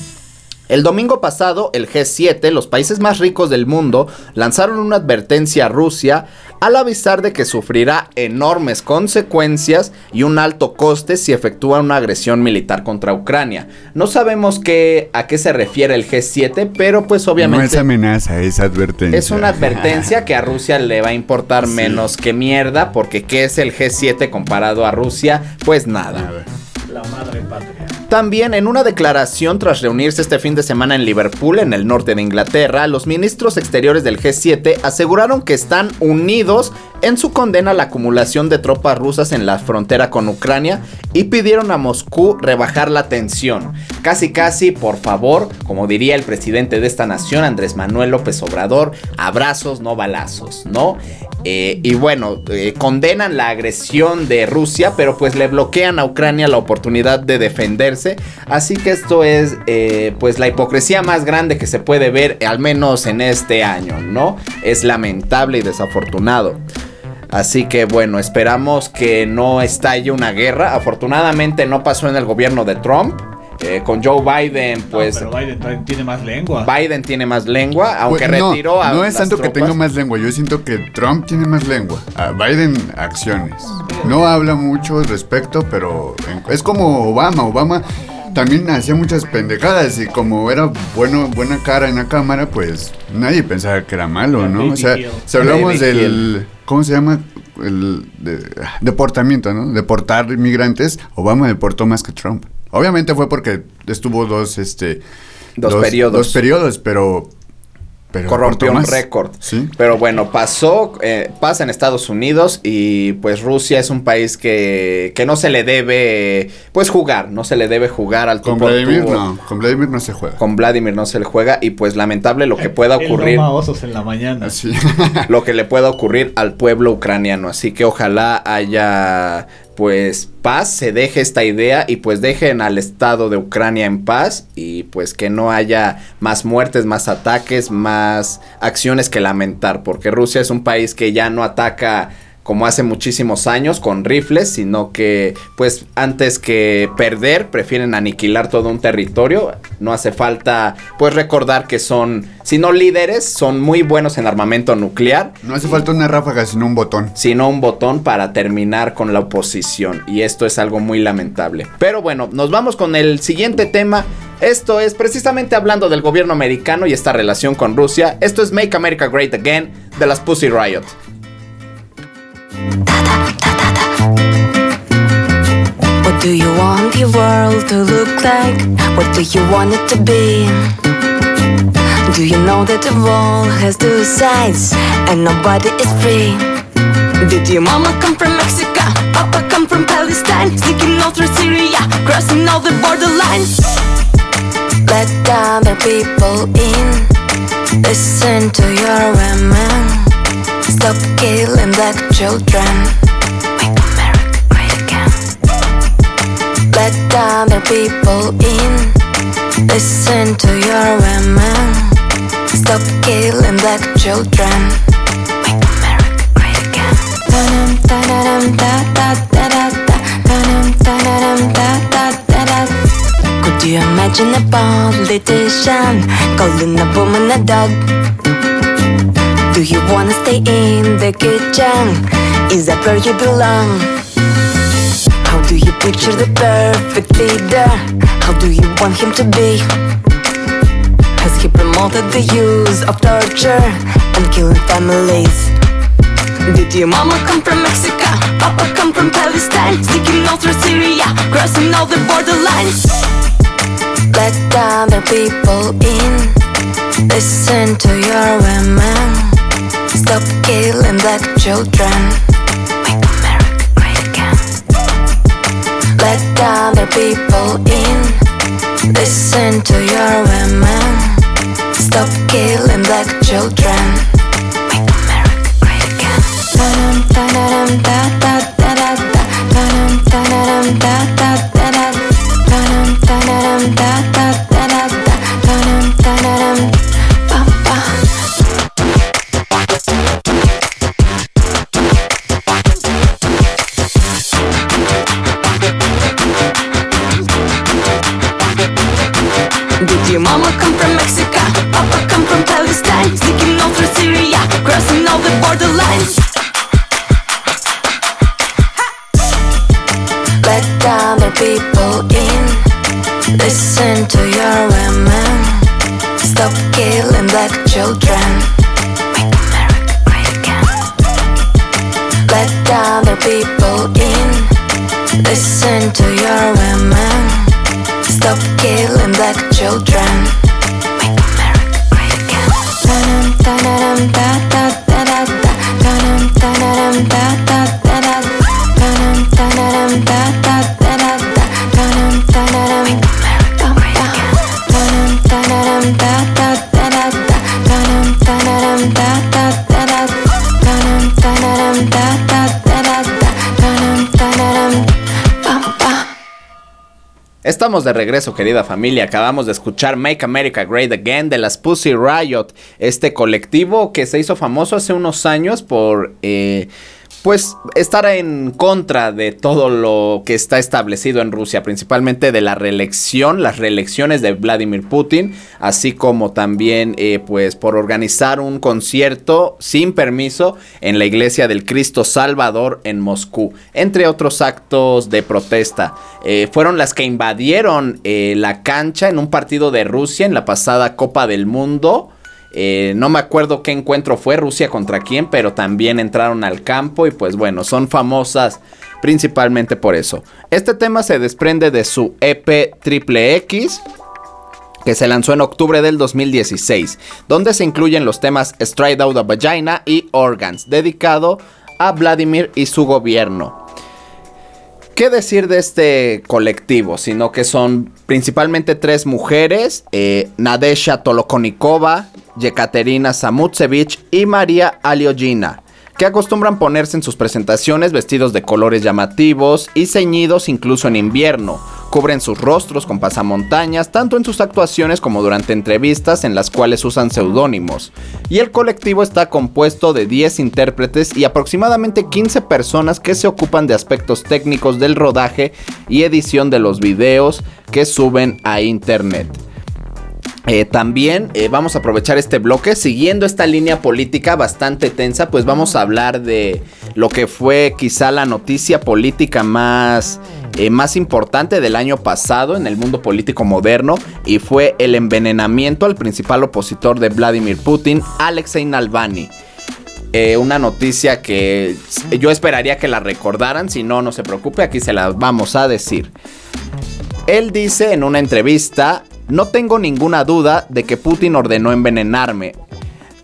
El domingo pasado, el G7, los países más ricos del mundo, lanzaron una advertencia a Rusia al avisar de que sufrirá enormes consecuencias y un alto coste si efectúa una agresión militar contra Ucrania. No sabemos qué, a qué se refiere el G7, pero pues No obviamente... es amenaza, es advertencia. Es una advertencia que a Rusia le va a importar menos que mierda, porque ¿qué es el G7 comparado a Rusia? Pues nada. Nada. La madre patria. También en una declaración tras reunirse este fin de semana en Liverpool, en el norte de Inglaterra, los ministros exteriores del G7 aseguraron que están unidos en su condena la acumulación de tropas rusas en la frontera con Ucrania y pidieron a Moscú rebajar la tensión. Casi casi, por favor, como diría el presidente de esta nación, Andrés Manuel López Obrador, abrazos, no balazos, ¿no? Eh, y bueno, eh, condenan la agresión de Rusia, pero pues le bloquean a Ucrania la oportunidad de defenderse. Así que esto es eh, pues la hipocresía más grande que se puede ver, al menos en este año, ¿no? Es lamentable y desafortunado. Así que bueno, esperamos que no estalle una guerra. Afortunadamente no pasó en el gobierno de Trump. Eh, con Joe Biden, pues No, pero Biden tiene más lengua. Biden tiene más lengua, aunque Pues, no, retiró a No es las tanto que tenga más lengua, yo siento que Trump tiene más lengua. A Biden, acciones. No habla mucho al respecto, pero en- es como Obama. Obama también hacía muchas pendejadas y como era bueno, buena cara en la cámara, pues nadie pensaba que era malo, ¿no? O sea, si hablamos del. ¿Cómo se llama? El de- deportamiento, ¿no? Deportar inmigrantes. Obama deportó más que Trump. Obviamente fue porque estuvo dos, este. Dos periodos. Dos periodos, pero. Pero corrompió un récord. Sí. Pero bueno, pasó, eh, pasa en Estados Unidos y pues Rusia es un país que, que no se le debe pues jugar, no se le debe jugar al Con Vladimir no. Con Vladimir no se juega. Con Vladimir no se le juega y pues lamentable lo que pueda ocurrir. osos en la mañana. Así. lo que le pueda ocurrir al pueblo ucraniano. Así que ojalá haya pues paz, se deje esta idea y pues dejen al Estado de Ucrania en paz y pues que no haya más muertes, más ataques, más acciones que lamentar, porque Rusia es un país que ya no ataca como hace muchísimos años con rifles, sino que pues antes que perder prefieren aniquilar todo un territorio. No hace falta pues recordar que son, si no líderes, son muy buenos en armamento nuclear, No hace falta una ráfaga, sino un botón. sino un botón para terminar con la oposición. Y esto es algo muy lamentable. Pero bueno, nos vamos con el siguiente tema. Esto es precisamente hablando del gobierno americano y esta relación con Rusia. Esto es Make America Great Again de las Pussy Riot. What do you want your world to look like? What do you want it to be? Do you know that the world has two sides and nobody is free? Did your mama come from Mexico? Papa come from Palestine? Sneaking all through Syria, crossing all the borderlines. Let other people in. Listen to your women. Stop killing black children. Make America great again. Let other people in. Listen to your women. Stop killing black children. Make America great again. Dum dum da da da da da. Dum dum da da da da. Could you imagine a politician calling a woman a dog? Do you wanna stay in the kitchen? Is that where you belong? How do you picture the perfect leader? How do you want him to be? Has he promoted the use of torture and killing families? Did your mama come from Mexico? Papa come from Palestine? Sneaking all through Syria, crossing all the borderlines. Let other people in. Listen to your women. Stop killing black children. Make America great again. Let other people in. Listen to your women. Stop killing black children. Make America great again. Dum dum da da da da da. Dum dum De regreso, querida familia. Acabamos de escuchar Make America Great Again de las Pussy Riot, este colectivo que se hizo famoso hace unos años por, eh, pues estar en contra de todo lo que está establecido en Rusia, principalmente de la reelección, las reelecciones de Vladimir Putin, así como también eh, pues por organizar un concierto sin permiso en la iglesia del Cristo Salvador en Moscú, entre otros actos de protesta. Eh, fueron las que invadieron eh, la cancha en un partido de Rusia en la pasada Copa del Mundo. Eh, no me acuerdo qué encuentro fue Rusia contra quién, pero también entraron al campo y pues bueno, son famosas principalmente por eso. Este tema se desprende de su EP Triple X que se lanzó en octubre del 2016, donde se incluyen los temas Straight Out of Vagina y Organs, dedicado a Vladimir y su gobierno. ¿Qué decir de este colectivo? Sino que son principalmente tres mujeres, eh, Nadesha Tolokonikova, Yekaterina Samutsevich y María Aliogina, que acostumbran ponerse en sus presentaciones vestidos de colores llamativos y ceñidos incluso en invierno. Cubren sus rostros con pasamontañas, tanto en sus actuaciones como durante entrevistas en las cuales usan seudónimos. Y el colectivo está compuesto de 10 intérpretes y aproximadamente 15 personas que se ocupan de aspectos técnicos del rodaje y edición de los videos que suben a internet. Eh, también eh, vamos a aprovechar este bloque siguiendo esta línea política bastante tensa, pues vamos a hablar de lo que fue quizá la noticia política más, eh, más importante del año pasado en el mundo político moderno y fue el envenenamiento al principal opositor de Vladimir Putin, Alexei Navalny. Una noticia que yo esperaría que la recordaran, si no, no se preocupe, aquí se la vamos a decir. Él dice en una entrevista, no tengo ninguna duda de que Putin ordenó envenenarme.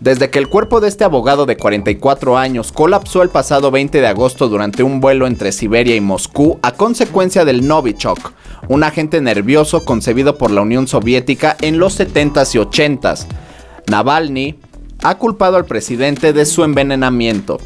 Desde que el cuerpo de este abogado de 44 años colapsó el pasado 20 de agosto durante un vuelo entre Siberia y Moscú a consecuencia del Novichok, un agente nervioso concebido por la Unión Soviética en los 70s y 80s. Navalny ha culpado al presidente de su envenenamiento.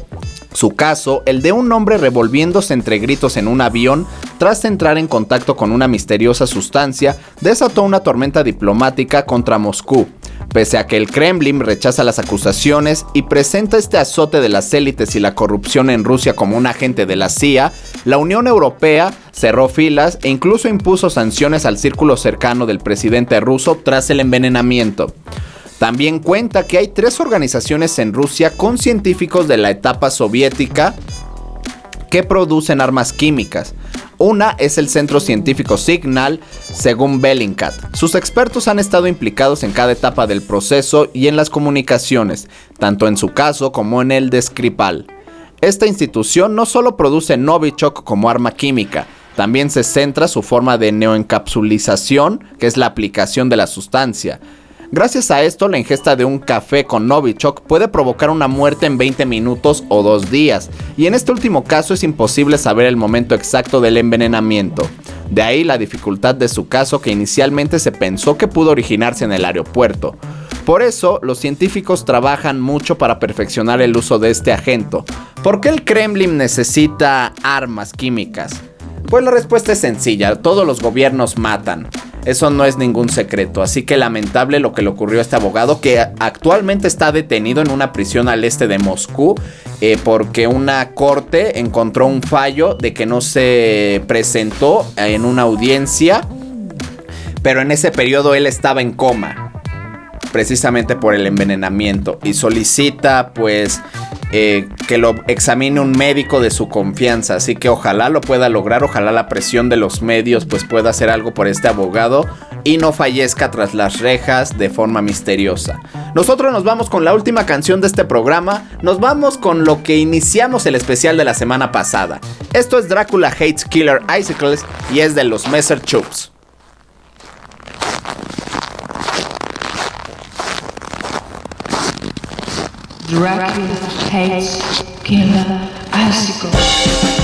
Su caso, el de un hombre revolviéndose entre gritos en un avión tras entrar en contacto con una misteriosa sustancia, desató una tormenta diplomática contra Moscú. Pese a que el Kremlin rechaza las acusaciones y presenta este azote de las élites y la corrupción en Rusia como un agente de la CIA, la Unión Europea cerró filas e incluso impuso sanciones al círculo cercano del presidente ruso tras el envenenamiento. También cuenta que hay tres organizaciones en Rusia con científicos de la etapa soviética que producen armas químicas. Una es el Centro Científico Signal, según Bellingcat. Sus expertos han estado implicados en cada etapa del proceso y en las comunicaciones, tanto en su caso como en el de Skripal. Esta institución no solo produce Novichok como arma química, también se centra su forma de neoencapsulización, que es la aplicación de la sustancia. Gracias a esto, la ingesta de un café con Novichok puede provocar una muerte en 20 minutos o dos días, y en este último caso es imposible saber el momento exacto del envenenamiento. De ahí la dificultad de su caso que inicialmente se pensó que pudo originarse en el aeropuerto. Por eso, los científicos trabajan mucho para perfeccionar el uso de este agente. ¿Por qué el Kremlin necesita armas químicas? Pues la respuesta es sencilla, todos los gobiernos matan. Eso no es ningún secreto, así que lamentable lo que le ocurrió a este abogado que actualmente está detenido en una prisión al este de Moscú eh, porque una corte encontró un fallo de que no se presentó en una audiencia, pero en ese periodo él estaba en coma precisamente por el envenenamiento y solicita pues eh, que lo examine un médico de su confianza. Así que ojalá lo pueda lograr, ojalá la presión de los medios pues pueda hacer algo por este abogado y no fallezca tras las rejas de forma misteriosa. Nosotros nos vamos con la última canción de este programa, nos vamos con lo que iniciamos el especial de la semana pasada. Esto es Drácula Hates Killer Icicles y es de los Messer Chups. Dracula hates killer icicles.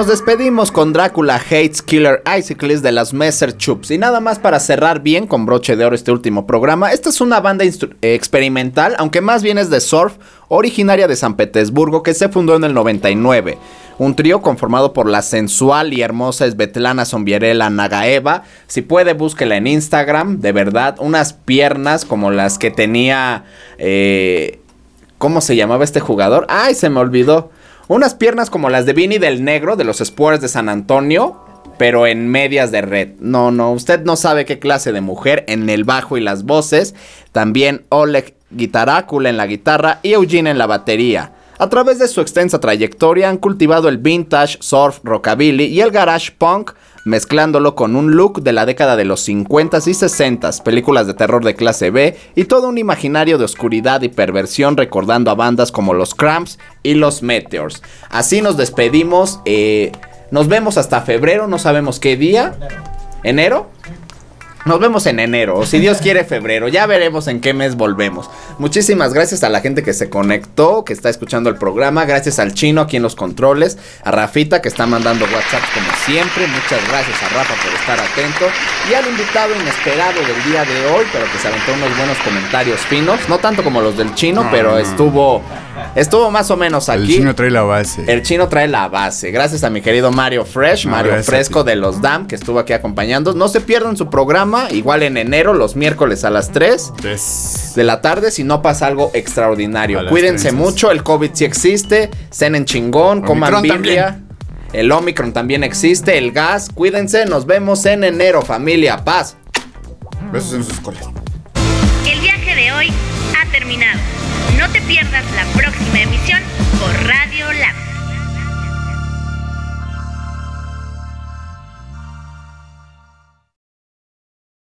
Nos despedimos con Drácula Hates Killer Icicles de las Messer Chups. Y nada más para cerrar bien con broche de oro este último programa. Esta es una banda eh, experimental, aunque más bien es de surf, originaria de San Petersburgo, que se fundó en el 99. Un trío conformado por la sensual y hermosa Svetlana Zombierela Nagaeva. Si puede, búsquela en Instagram. De verdad, unas piernas como las que tenía. eh, ¿Cómo se llamaba este jugador? ¡Ay, se me olvidó! Unas piernas como las de Vini del Negro de los Spurs de San Antonio, pero en medias de red. No, no, usted no sabe qué clase de mujer en el bajo y las voces. También Oleg Guitarácula en la guitarra y Eugene en la batería. A través de su extensa trayectoria han cultivado el vintage, surf, rockabilly y el garage punk, mezclándolo con un look de la década de los 50s y 60s, películas de terror de clase B y todo un imaginario de oscuridad y perversión recordando a bandas como los Cramps y los Meteors. Así nos despedimos, eh, nos vemos hasta febrero, no sabemos qué día. ¿Enero? Nos vemos en enero, o si Dios quiere febrero, ya veremos en qué mes volvemos. Muchísimas gracias a la gente que se conectó, que está escuchando el programa, gracias al chino aquí en los controles, a Rafita que está mandando WhatsApp como siempre, muchas gracias a Rafa por estar atento, y al invitado inesperado del día de hoy, pero que se aventó unos buenos comentarios finos, no tanto como los del chino, No, pero no. estuvo, estuvo más o menos El aquí. chino trae la base. El chino trae la base. Gracias a mi querido Mario Fresh, No, Mario Fresco de los DAM, que estuvo aquí acompañando. No se pierdan su programa, igual en enero, los miércoles a las 3 Yes. de la tarde, si no pasa algo extraordinario. Cuídense mucho, el COVID sí existe. Cenen chingón, coman Omicron Biblia. El Omicron también existe, el gas. Cuídense, nos vemos en enero, familia. Paz. Besos en sus colas. El viaje de hoy ha terminado. No te pierdas la próxima emisión por Radio.